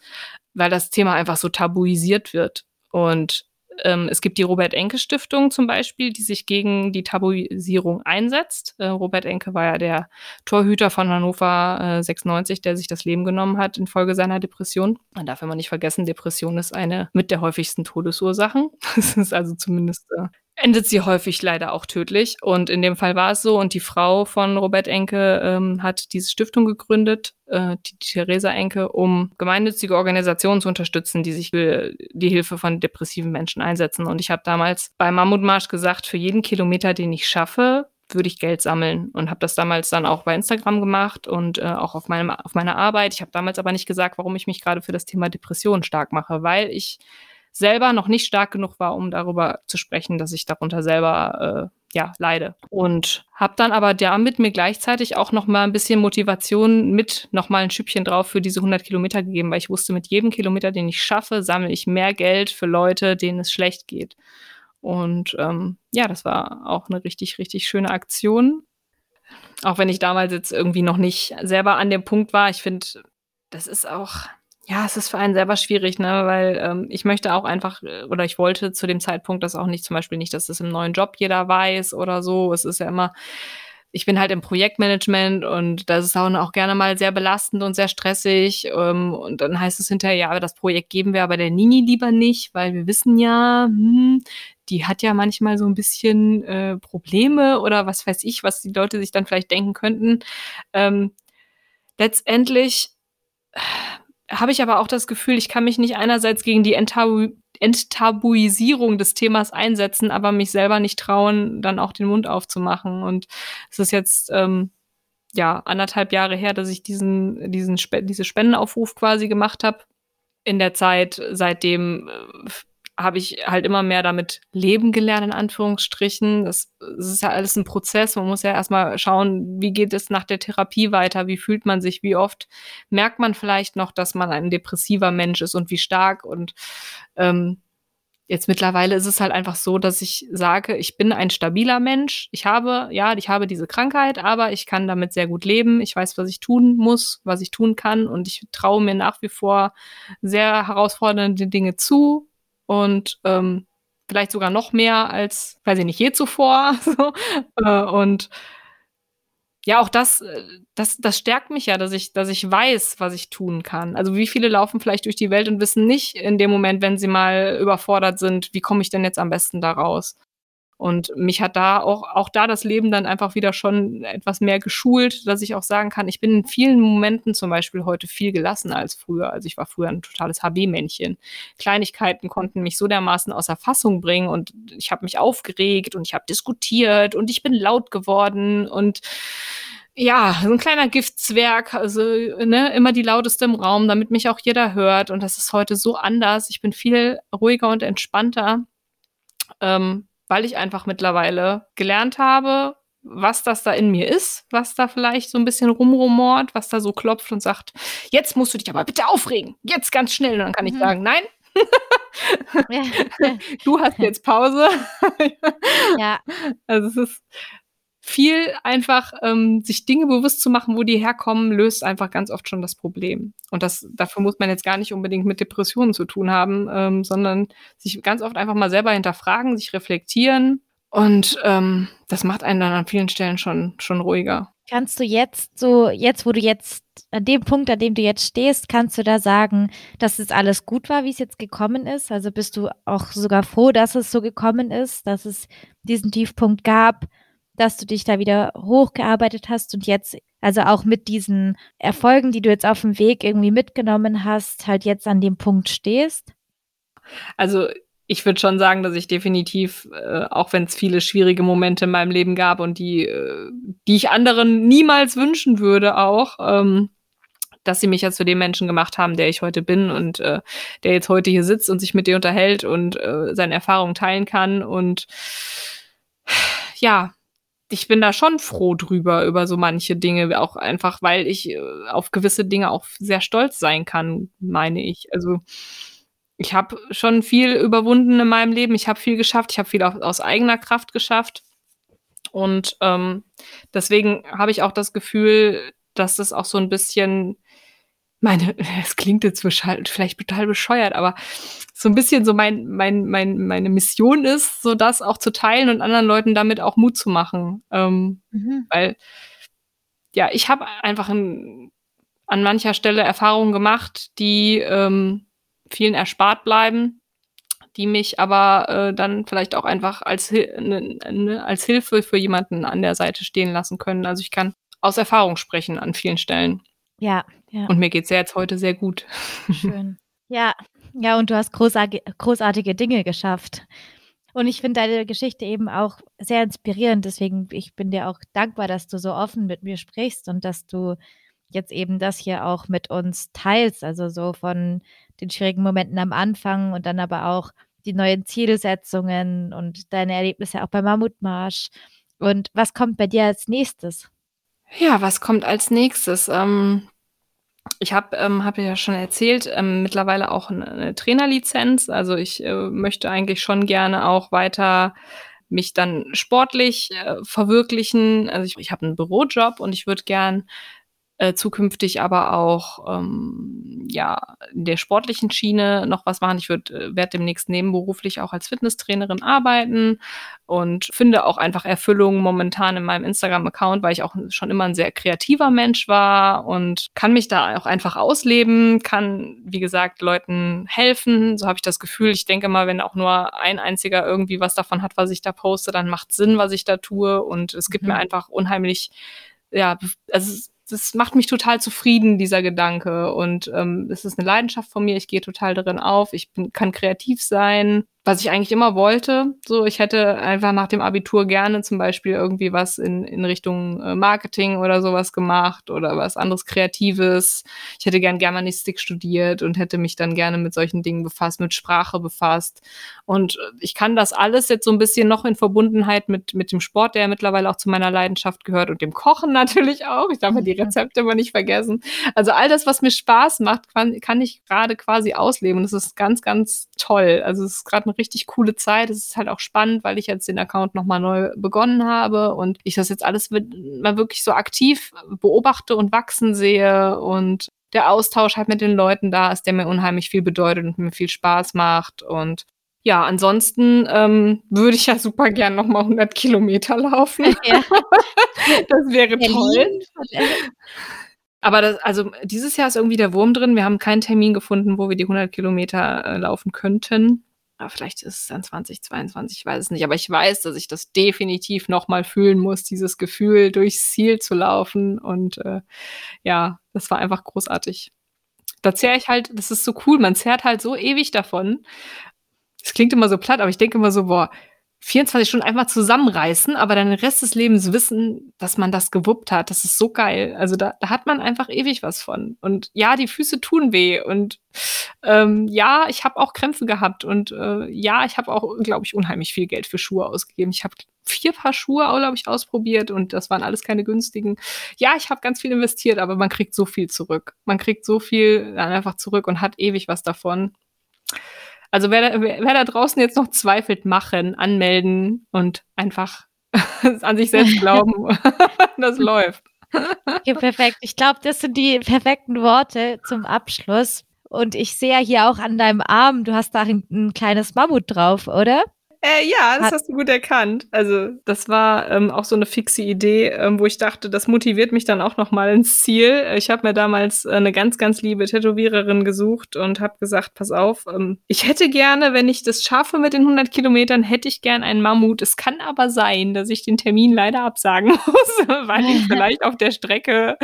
weil das Thema einfach so tabuisiert wird. Und ähm, es gibt die Robert-Enke-Stiftung zum Beispiel, die sich gegen die Tabuisierung einsetzt. Äh, Robert Enke war ja der Torhüter von Hannover äh, 96, der sich das Leben genommen hat infolge seiner Depression. Man darf immer nicht vergessen, Depression ist eine mit der häufigsten Todesursachen. (laughs) Das ist also zumindest äh, endet sie häufig leider auch tödlich. Und in dem Fall war es so. Und die Frau von Robert Enke ähm, hat diese Stiftung gegründet, äh, die, Theresa Enke, um gemeinnützige Organisationen zu unterstützen, die sich für die Hilfe von depressiven Menschen einsetzen. Und ich habe damals beim Mammutmarsch gesagt, für jeden Kilometer, den ich schaffe, würde ich Geld sammeln und habe das damals dann auch bei Instagram gemacht und äh, auch auf, meinem, auf meiner Arbeit. Ich habe damals aber nicht gesagt, warum ich mich gerade für das Thema Depression stark mache, weil ich selber noch nicht stark genug war, um darüber zu sprechen, dass ich darunter selber äh, ja leide. Und habe dann aber damit mir gleichzeitig auch noch mal ein bisschen Motivation mit noch mal ein Schüppchen drauf für diese 100 Kilometer gegeben, weil ich wusste, mit jedem Kilometer, den ich schaffe, sammle ich mehr Geld für Leute, denen es schlecht geht. Und ähm, ja, das war auch eine richtig, richtig schöne Aktion. Auch wenn ich damals jetzt irgendwie noch nicht selber an dem Punkt war. Ich finde, das ist auch, ja, es ist für einen selber schwierig, ne, weil ähm, ich möchte auch einfach äh, oder ich wollte zu dem Zeitpunkt das auch nicht, zum Beispiel nicht, dass das im neuen Job jeder weiß oder so. Es ist ja immer, ich bin halt im Projektmanagement und das ist auch, auch gerne mal sehr belastend und sehr stressig. Ähm, und dann heißt es hinterher, ja, das Projekt geben wir aber der Nini lieber nicht, weil wir wissen ja, hm, die hat ja manchmal so ein bisschen äh, Probleme oder was weiß ich, was die Leute sich dann vielleicht denken könnten. Ähm, letztendlich habe ich aber auch das Gefühl, ich kann mich nicht einerseits gegen die Enttabu Enttabuisierung des Themas einsetzen, aber mich selber nicht trauen, dann auch den Mund aufzumachen. Und es ist jetzt ähm, ja anderthalb Jahre her, dass ich diesen, diesen Spe diese Spendenaufruf quasi gemacht habe. In der Zeit seitdem äh, habe ich halt immer mehr damit leben gelernt, in Anführungsstrichen. Das, das ist ja alles ein Prozess. Man muss ja erstmal schauen, wie geht es nach der Therapie weiter, wie fühlt man sich, wie oft merkt man vielleicht noch, dass man ein depressiver Mensch ist und wie stark. Und ähm, jetzt mittlerweile ist es halt einfach so, dass ich sage, ich bin ein stabiler Mensch. Ich habe, ja, ich habe diese Krankheit, aber ich kann damit sehr gut leben. Ich weiß, was ich tun muss, was ich tun kann und ich traue mir nach wie vor sehr herausfordernde Dinge zu und ähm, vielleicht sogar noch mehr als, weiß ich nicht, je zuvor. (laughs) so. äh, und ja, auch das, äh, das, das stärkt mich ja, dass ich, dass ich weiß, was ich tun kann. Also wie viele laufen vielleicht durch die Welt und wissen nicht in dem Moment, wenn sie mal überfordert sind, wie komme ich denn jetzt am besten da raus? Und mich hat da auch, auch da das Leben dann einfach wieder schon etwas mehr geschult, dass ich auch sagen kann, ich bin in vielen Momenten zum Beispiel heute viel gelassener als früher. Also ich war früher ein totales HB-Männchen. Kleinigkeiten konnten mich so dermaßen außer Fassung bringen und ich habe mich aufgeregt und ich habe diskutiert und ich bin laut geworden und ja, so ein kleiner Giftzwerg, also ne, immer die lauteste im Raum, damit mich auch jeder hört. Und das ist heute so anders. Ich bin viel ruhiger und entspannter. Ähm, weil ich einfach mittlerweile gelernt habe, was das da in mir ist, was da vielleicht so ein bisschen rumrumort, was da so klopft und sagt, jetzt musst du dich aber bitte aufregen, jetzt ganz schnell. Und dann kann mhm. ich sagen, nein, (laughs) du hast jetzt Pause. ja. (laughs) Also es ist viel einfach, ähm, sich Dinge bewusst zu machen, wo die herkommen, löst einfach ganz oft schon das Problem. Und das, dafür muss man jetzt gar nicht unbedingt mit Depressionen zu tun haben, ähm, sondern sich ganz oft einfach mal selber hinterfragen, sich reflektieren. Und ähm, das macht einen dann an vielen Stellen schon, schon ruhiger. Kannst du jetzt so, jetzt wo du jetzt an dem Punkt, an dem du jetzt stehst, kannst du da sagen, dass es alles gut war, wie es jetzt gekommen ist? Also bist du auch sogar froh, dass es so gekommen ist, dass es diesen Tiefpunkt gab dass du dich da wieder hochgearbeitet hast und jetzt, also auch mit diesen Erfolgen, die du jetzt auf dem Weg irgendwie mitgenommen hast, halt jetzt an dem Punkt stehst? Also ich würde schon sagen, dass ich definitiv, äh, auch wenn es viele schwierige Momente in meinem Leben gab und die, äh, die ich anderen niemals wünschen würde, auch, ähm, dass sie mich ja zu dem Menschen gemacht haben, der ich heute bin und äh, der jetzt heute hier sitzt und sich mit dir unterhält und äh, seine Erfahrungen teilen kann. Und ja, ich bin da schon froh drüber, über so manche Dinge, auch einfach, weil ich äh, auf gewisse Dinge auch sehr stolz sein kann, meine ich. Also ich habe schon viel überwunden in meinem Leben, ich habe viel geschafft, ich habe viel aus, aus, eigener Kraft geschafft. Und ähm, deswegen habe ich auch das Gefühl, dass das auch so ein bisschen meine, (laughs) es klingt jetzt vielleicht total bescheuert, aber so ein bisschen so mein, mein, mein, meine Mission ist, so das auch zu teilen und anderen Leuten damit auch Mut zu machen. Ähm, mhm. Weil, ja, ich habe einfach in, an mancher Stelle Erfahrungen gemacht, die ähm, vielen erspart bleiben, die mich aber äh, dann vielleicht auch einfach als, ne, ne, als Hilfe für jemanden an der Seite stehen lassen können. Also ich kann aus Erfahrung sprechen an vielen Stellen. Ja, ja. Und mir geht es ja jetzt heute sehr gut. Schön. (laughs) Ja, ja, und du hast großartige, Dinge geschafft. Und ich finde deine Geschichte eben auch sehr inspirierend. Deswegen, ich bin dir auch dankbar, dass du so offen mit mir sprichst und dass du jetzt eben das hier auch mit uns teilst. Also so von den schwierigen Momenten am Anfang und dann aber auch die neuen Zielsetzungen und deine Erlebnisse auch beim Mammutmarsch. Und was kommt bei dir als nächstes? Ja, was kommt als nächstes? Ähm, ich habe ähm, hab ja schon erzählt, ähm, mittlerweile auch eine, eine Trainerlizenz. Also ich äh, möchte eigentlich schon gerne auch weiter mich dann sportlich äh, verwirklichen. Also ich, ich habe einen Bürojob und ich würde gern äh, zukünftig aber auch ähm, ja in der sportlichen Schiene noch was machen. Ich würde äh, werde demnächst nebenberuflich auch als Fitnesstrainerin arbeiten und finde auch einfach Erfüllung momentan in meinem Instagram-Account, weil ich auch schon immer ein sehr kreativer Mensch war und kann mich da auch einfach ausleben, kann wie gesagt Leuten helfen. So habe ich das Gefühl. Ich denke mal, wenn auch nur ein einziger irgendwie was davon hat, was ich da poste, dann macht Sinn, was ich da tue und es gibt mhm. mir einfach unheimlich ja, also das macht mich total zufrieden, dieser Gedanke. Und ähm, es ist eine Leidenschaft von mir. Ich gehe total darin auf. Ich bin, kann kreativ sein. Was ich eigentlich immer wollte. So, ich hätte einfach nach dem Abitur gerne zum Beispiel irgendwie was in, in Richtung äh, Marketing oder sowas gemacht oder was anderes Kreatives. Ich hätte gern Germanistik studiert und hätte mich dann gerne mit solchen Dingen befasst, mit Sprache befasst. Und äh, ich kann das alles jetzt so ein bisschen noch in Verbundenheit mit, mit dem Sport, der ja mittlerweile auch zu meiner Leidenschaft gehört und dem Kochen (laughs) natürlich auch. Ich darf ja die Rezepte immer nicht vergessen. Also all das, was mir Spaß macht, kann, kann ich gerade quasi ausleben. Und das ist ganz, ganz toll. Also es ist gerade eine richtig coole Zeit. Es ist halt auch spannend, weil ich jetzt den Account nochmal neu begonnen habe und ich das jetzt alles mal wirklich so aktiv beobachte und wachsen sehe und der Austausch halt mit den Leuten da ist, der mir unheimlich viel bedeutet und mir viel Spaß macht und ja, ansonsten ähm, würde ich ja super gern noch mal 100 Kilometer laufen. (laughs) Ja. (laughs) das wäre Berlin. toll. Aber das, also dieses Jahr ist irgendwie der Wurm drin. Wir haben keinen Termin gefunden, wo wir die 100 Kilometer äh, laufen könnten. Aber vielleicht ist es dann 2022, ich weiß es nicht. Aber ich weiß, dass ich das definitiv nochmal fühlen muss, dieses Gefühl, durchs Ziel zu laufen. Und äh, ja, das war einfach großartig. Da zehre ich halt, das ist so cool, man zehrt halt so ewig davon. Es klingt immer so platt, aber ich denke immer so, boah, 24 Stunden einfach zusammenreißen, aber dann den Rest des Lebens wissen, dass man das gewuppt hat. Das ist so geil. Also da, da hat man einfach ewig was von. Und ja, die Füße tun weh. Und ähm, ja, ich habe auch Krämpfe gehabt. Und äh, ja, ich habe auch, glaube ich, unheimlich viel Geld für Schuhe ausgegeben. Ich habe vier Paar Schuhe, glaube ich, ausprobiert und das waren alles keine günstigen. Ja, ich habe ganz viel investiert, aber man kriegt so viel zurück. Man kriegt so viel dann einfach zurück und hat ewig was davon. Also wer da, wer, da draußen jetzt noch zweifelt, machen, anmelden und einfach (laughs) an sich selbst glauben, (laughs) das läuft. Okay, perfekt. Ich glaube, das sind die perfekten Worte zum Abschluss. Und ich sehe ja hier auch an deinem Arm, du hast da ein kleines Mammut drauf, oder? Äh, ja, das hast du gut erkannt. Also das war ähm, auch so eine fixe Idee, ähm, wo ich dachte, das motiviert mich dann auch noch mal ins Ziel. Ich habe mir damals äh, eine ganz, ganz liebe Tätowiererin gesucht und habe gesagt, pass auf, ähm, ich hätte gerne, wenn ich das schaffe mit den 100 Kilometern, hätte ich gern einen Mammut. Es kann aber sein, dass ich den Termin leider absagen (laughs) muss, weil ich (laughs) vielleicht auf der Strecke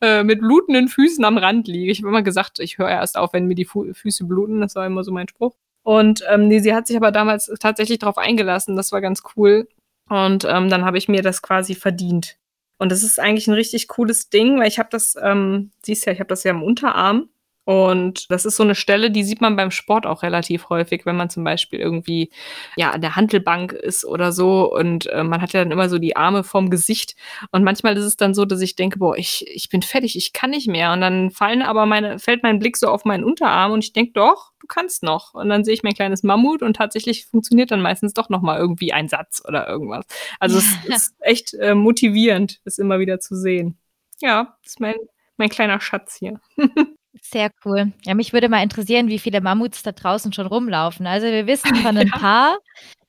äh, mit blutenden Füßen am Rand liege. Ich habe immer gesagt, ich höre erst auf, wenn mir die Fu Füße bluten. Das war immer so mein Spruch. Und ähm, nee, sie hat sich aber damals tatsächlich darauf eingelassen. Das war ganz cool. Und ähm, dann habe ich mir das quasi verdient. Und das ist eigentlich ein richtig cooles Ding, weil ich habe das, ähm, siehst ja, ich habe das ja im Unterarm. Und das ist so eine Stelle, die sieht man beim Sport auch relativ häufig, wenn man zum Beispiel irgendwie ja an der Handelbank ist oder so und äh, man hat ja dann immer so die Arme vorm Gesicht und manchmal ist es dann so, dass ich denke, boah, ich, ich bin fertig, ich kann nicht mehr und dann fallen aber meine fällt mein Blick so auf meinen Unterarm und ich denke, doch, du kannst noch und dann sehe ich mein kleines Mammut und tatsächlich funktioniert dann meistens doch noch mal irgendwie ein Satz oder irgendwas. Also es (laughs) ist echt äh, motivierend, es immer wieder zu sehen. Ja, das ist mein mein kleiner Schatz hier. (laughs) Sehr cool. Ja, mich würde mal interessieren, wie viele Mammuts da draußen schon rumlaufen. Also wir wissen (laughs) von ein ja. paar,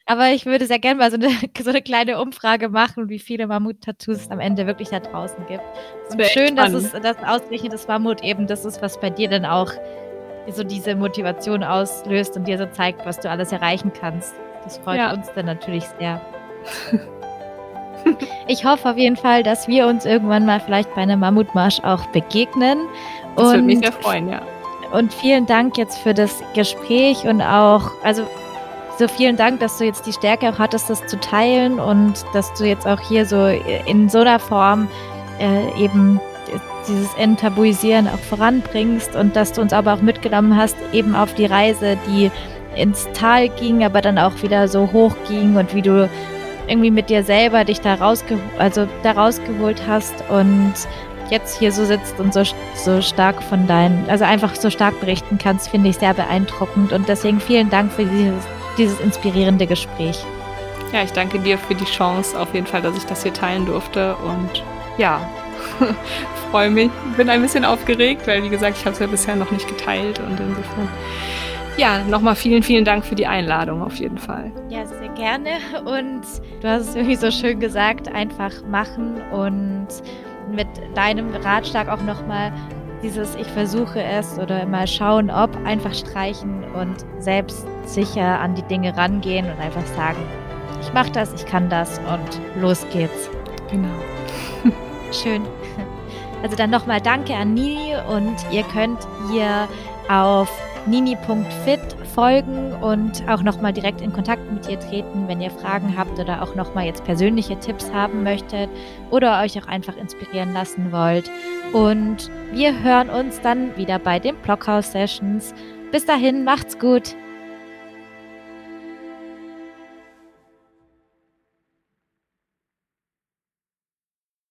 aber ich würde sehr gerne mal so eine, (laughs) so eine kleine Umfrage machen, wie viele Mammut-Tattoos es am Ende wirklich da draußen gibt. Und schön, dass es das ausgerechnet das Mammut eben das ist, was bei dir dann auch so diese Motivation auslöst und dir so zeigt, was du alles erreichen kannst. Das freut ja. uns dann natürlich sehr. (laughs) Ich hoffe auf jeden Fall, dass wir uns irgendwann mal vielleicht bei einem Mammutmarsch auch begegnen. Das und, würde mich sehr freuen, ja. Und vielen Dank jetzt für das Gespräch und auch, also so vielen Dank, dass du jetzt die Stärke auch hattest, das zu teilen und dass du jetzt auch hier so in so einer Form äh, eben dieses Enttabuisieren auch voranbringst und dass du uns aber auch mitgenommen hast, eben auf die Reise, die ins Tal ging, aber dann auch wieder so hoch ging und wie du irgendwie mit dir selber dich da, rausge also da rausgeholt hast und jetzt hier so sitzt und so, so stark von deinen, also einfach so stark berichten kannst, finde ich sehr beeindruckend. Und deswegen vielen Dank für dieses, dieses inspirierende Gespräch. Ja, ich danke dir für die Chance, auf jeden Fall, dass ich das hier teilen durfte. Und ja, (laughs) freue mich. Bin ein bisschen aufgeregt, weil, wie gesagt, ich habe es ja bisher noch nicht geteilt. Und insofern, ja, nochmal vielen, vielen Dank für die Einladung, auf jeden Fall. Ja, sehr gerne. Und du hast es irgendwie so schön gesagt, einfach machen und mit deinem Ratschlag auch nochmal dieses Ich versuche es oder mal schauen, ob einfach streichen und selbstsicher an die Dinge rangehen und einfach sagen, ich mache das, ich kann das und los geht's. Genau. (laughs) Schön. Also dann nochmal danke an Nini und ihr könnt ihr auf nini.fit folgen und auch nochmal direkt in Kontakt mit ihr treten, wenn ihr Fragen habt oder auch nochmal jetzt persönliche Tipps haben möchtet oder euch auch einfach inspirieren lassen wollt. Und wir hören uns dann wieder bei den Blockhouse Sessions. Bis dahin, macht's gut!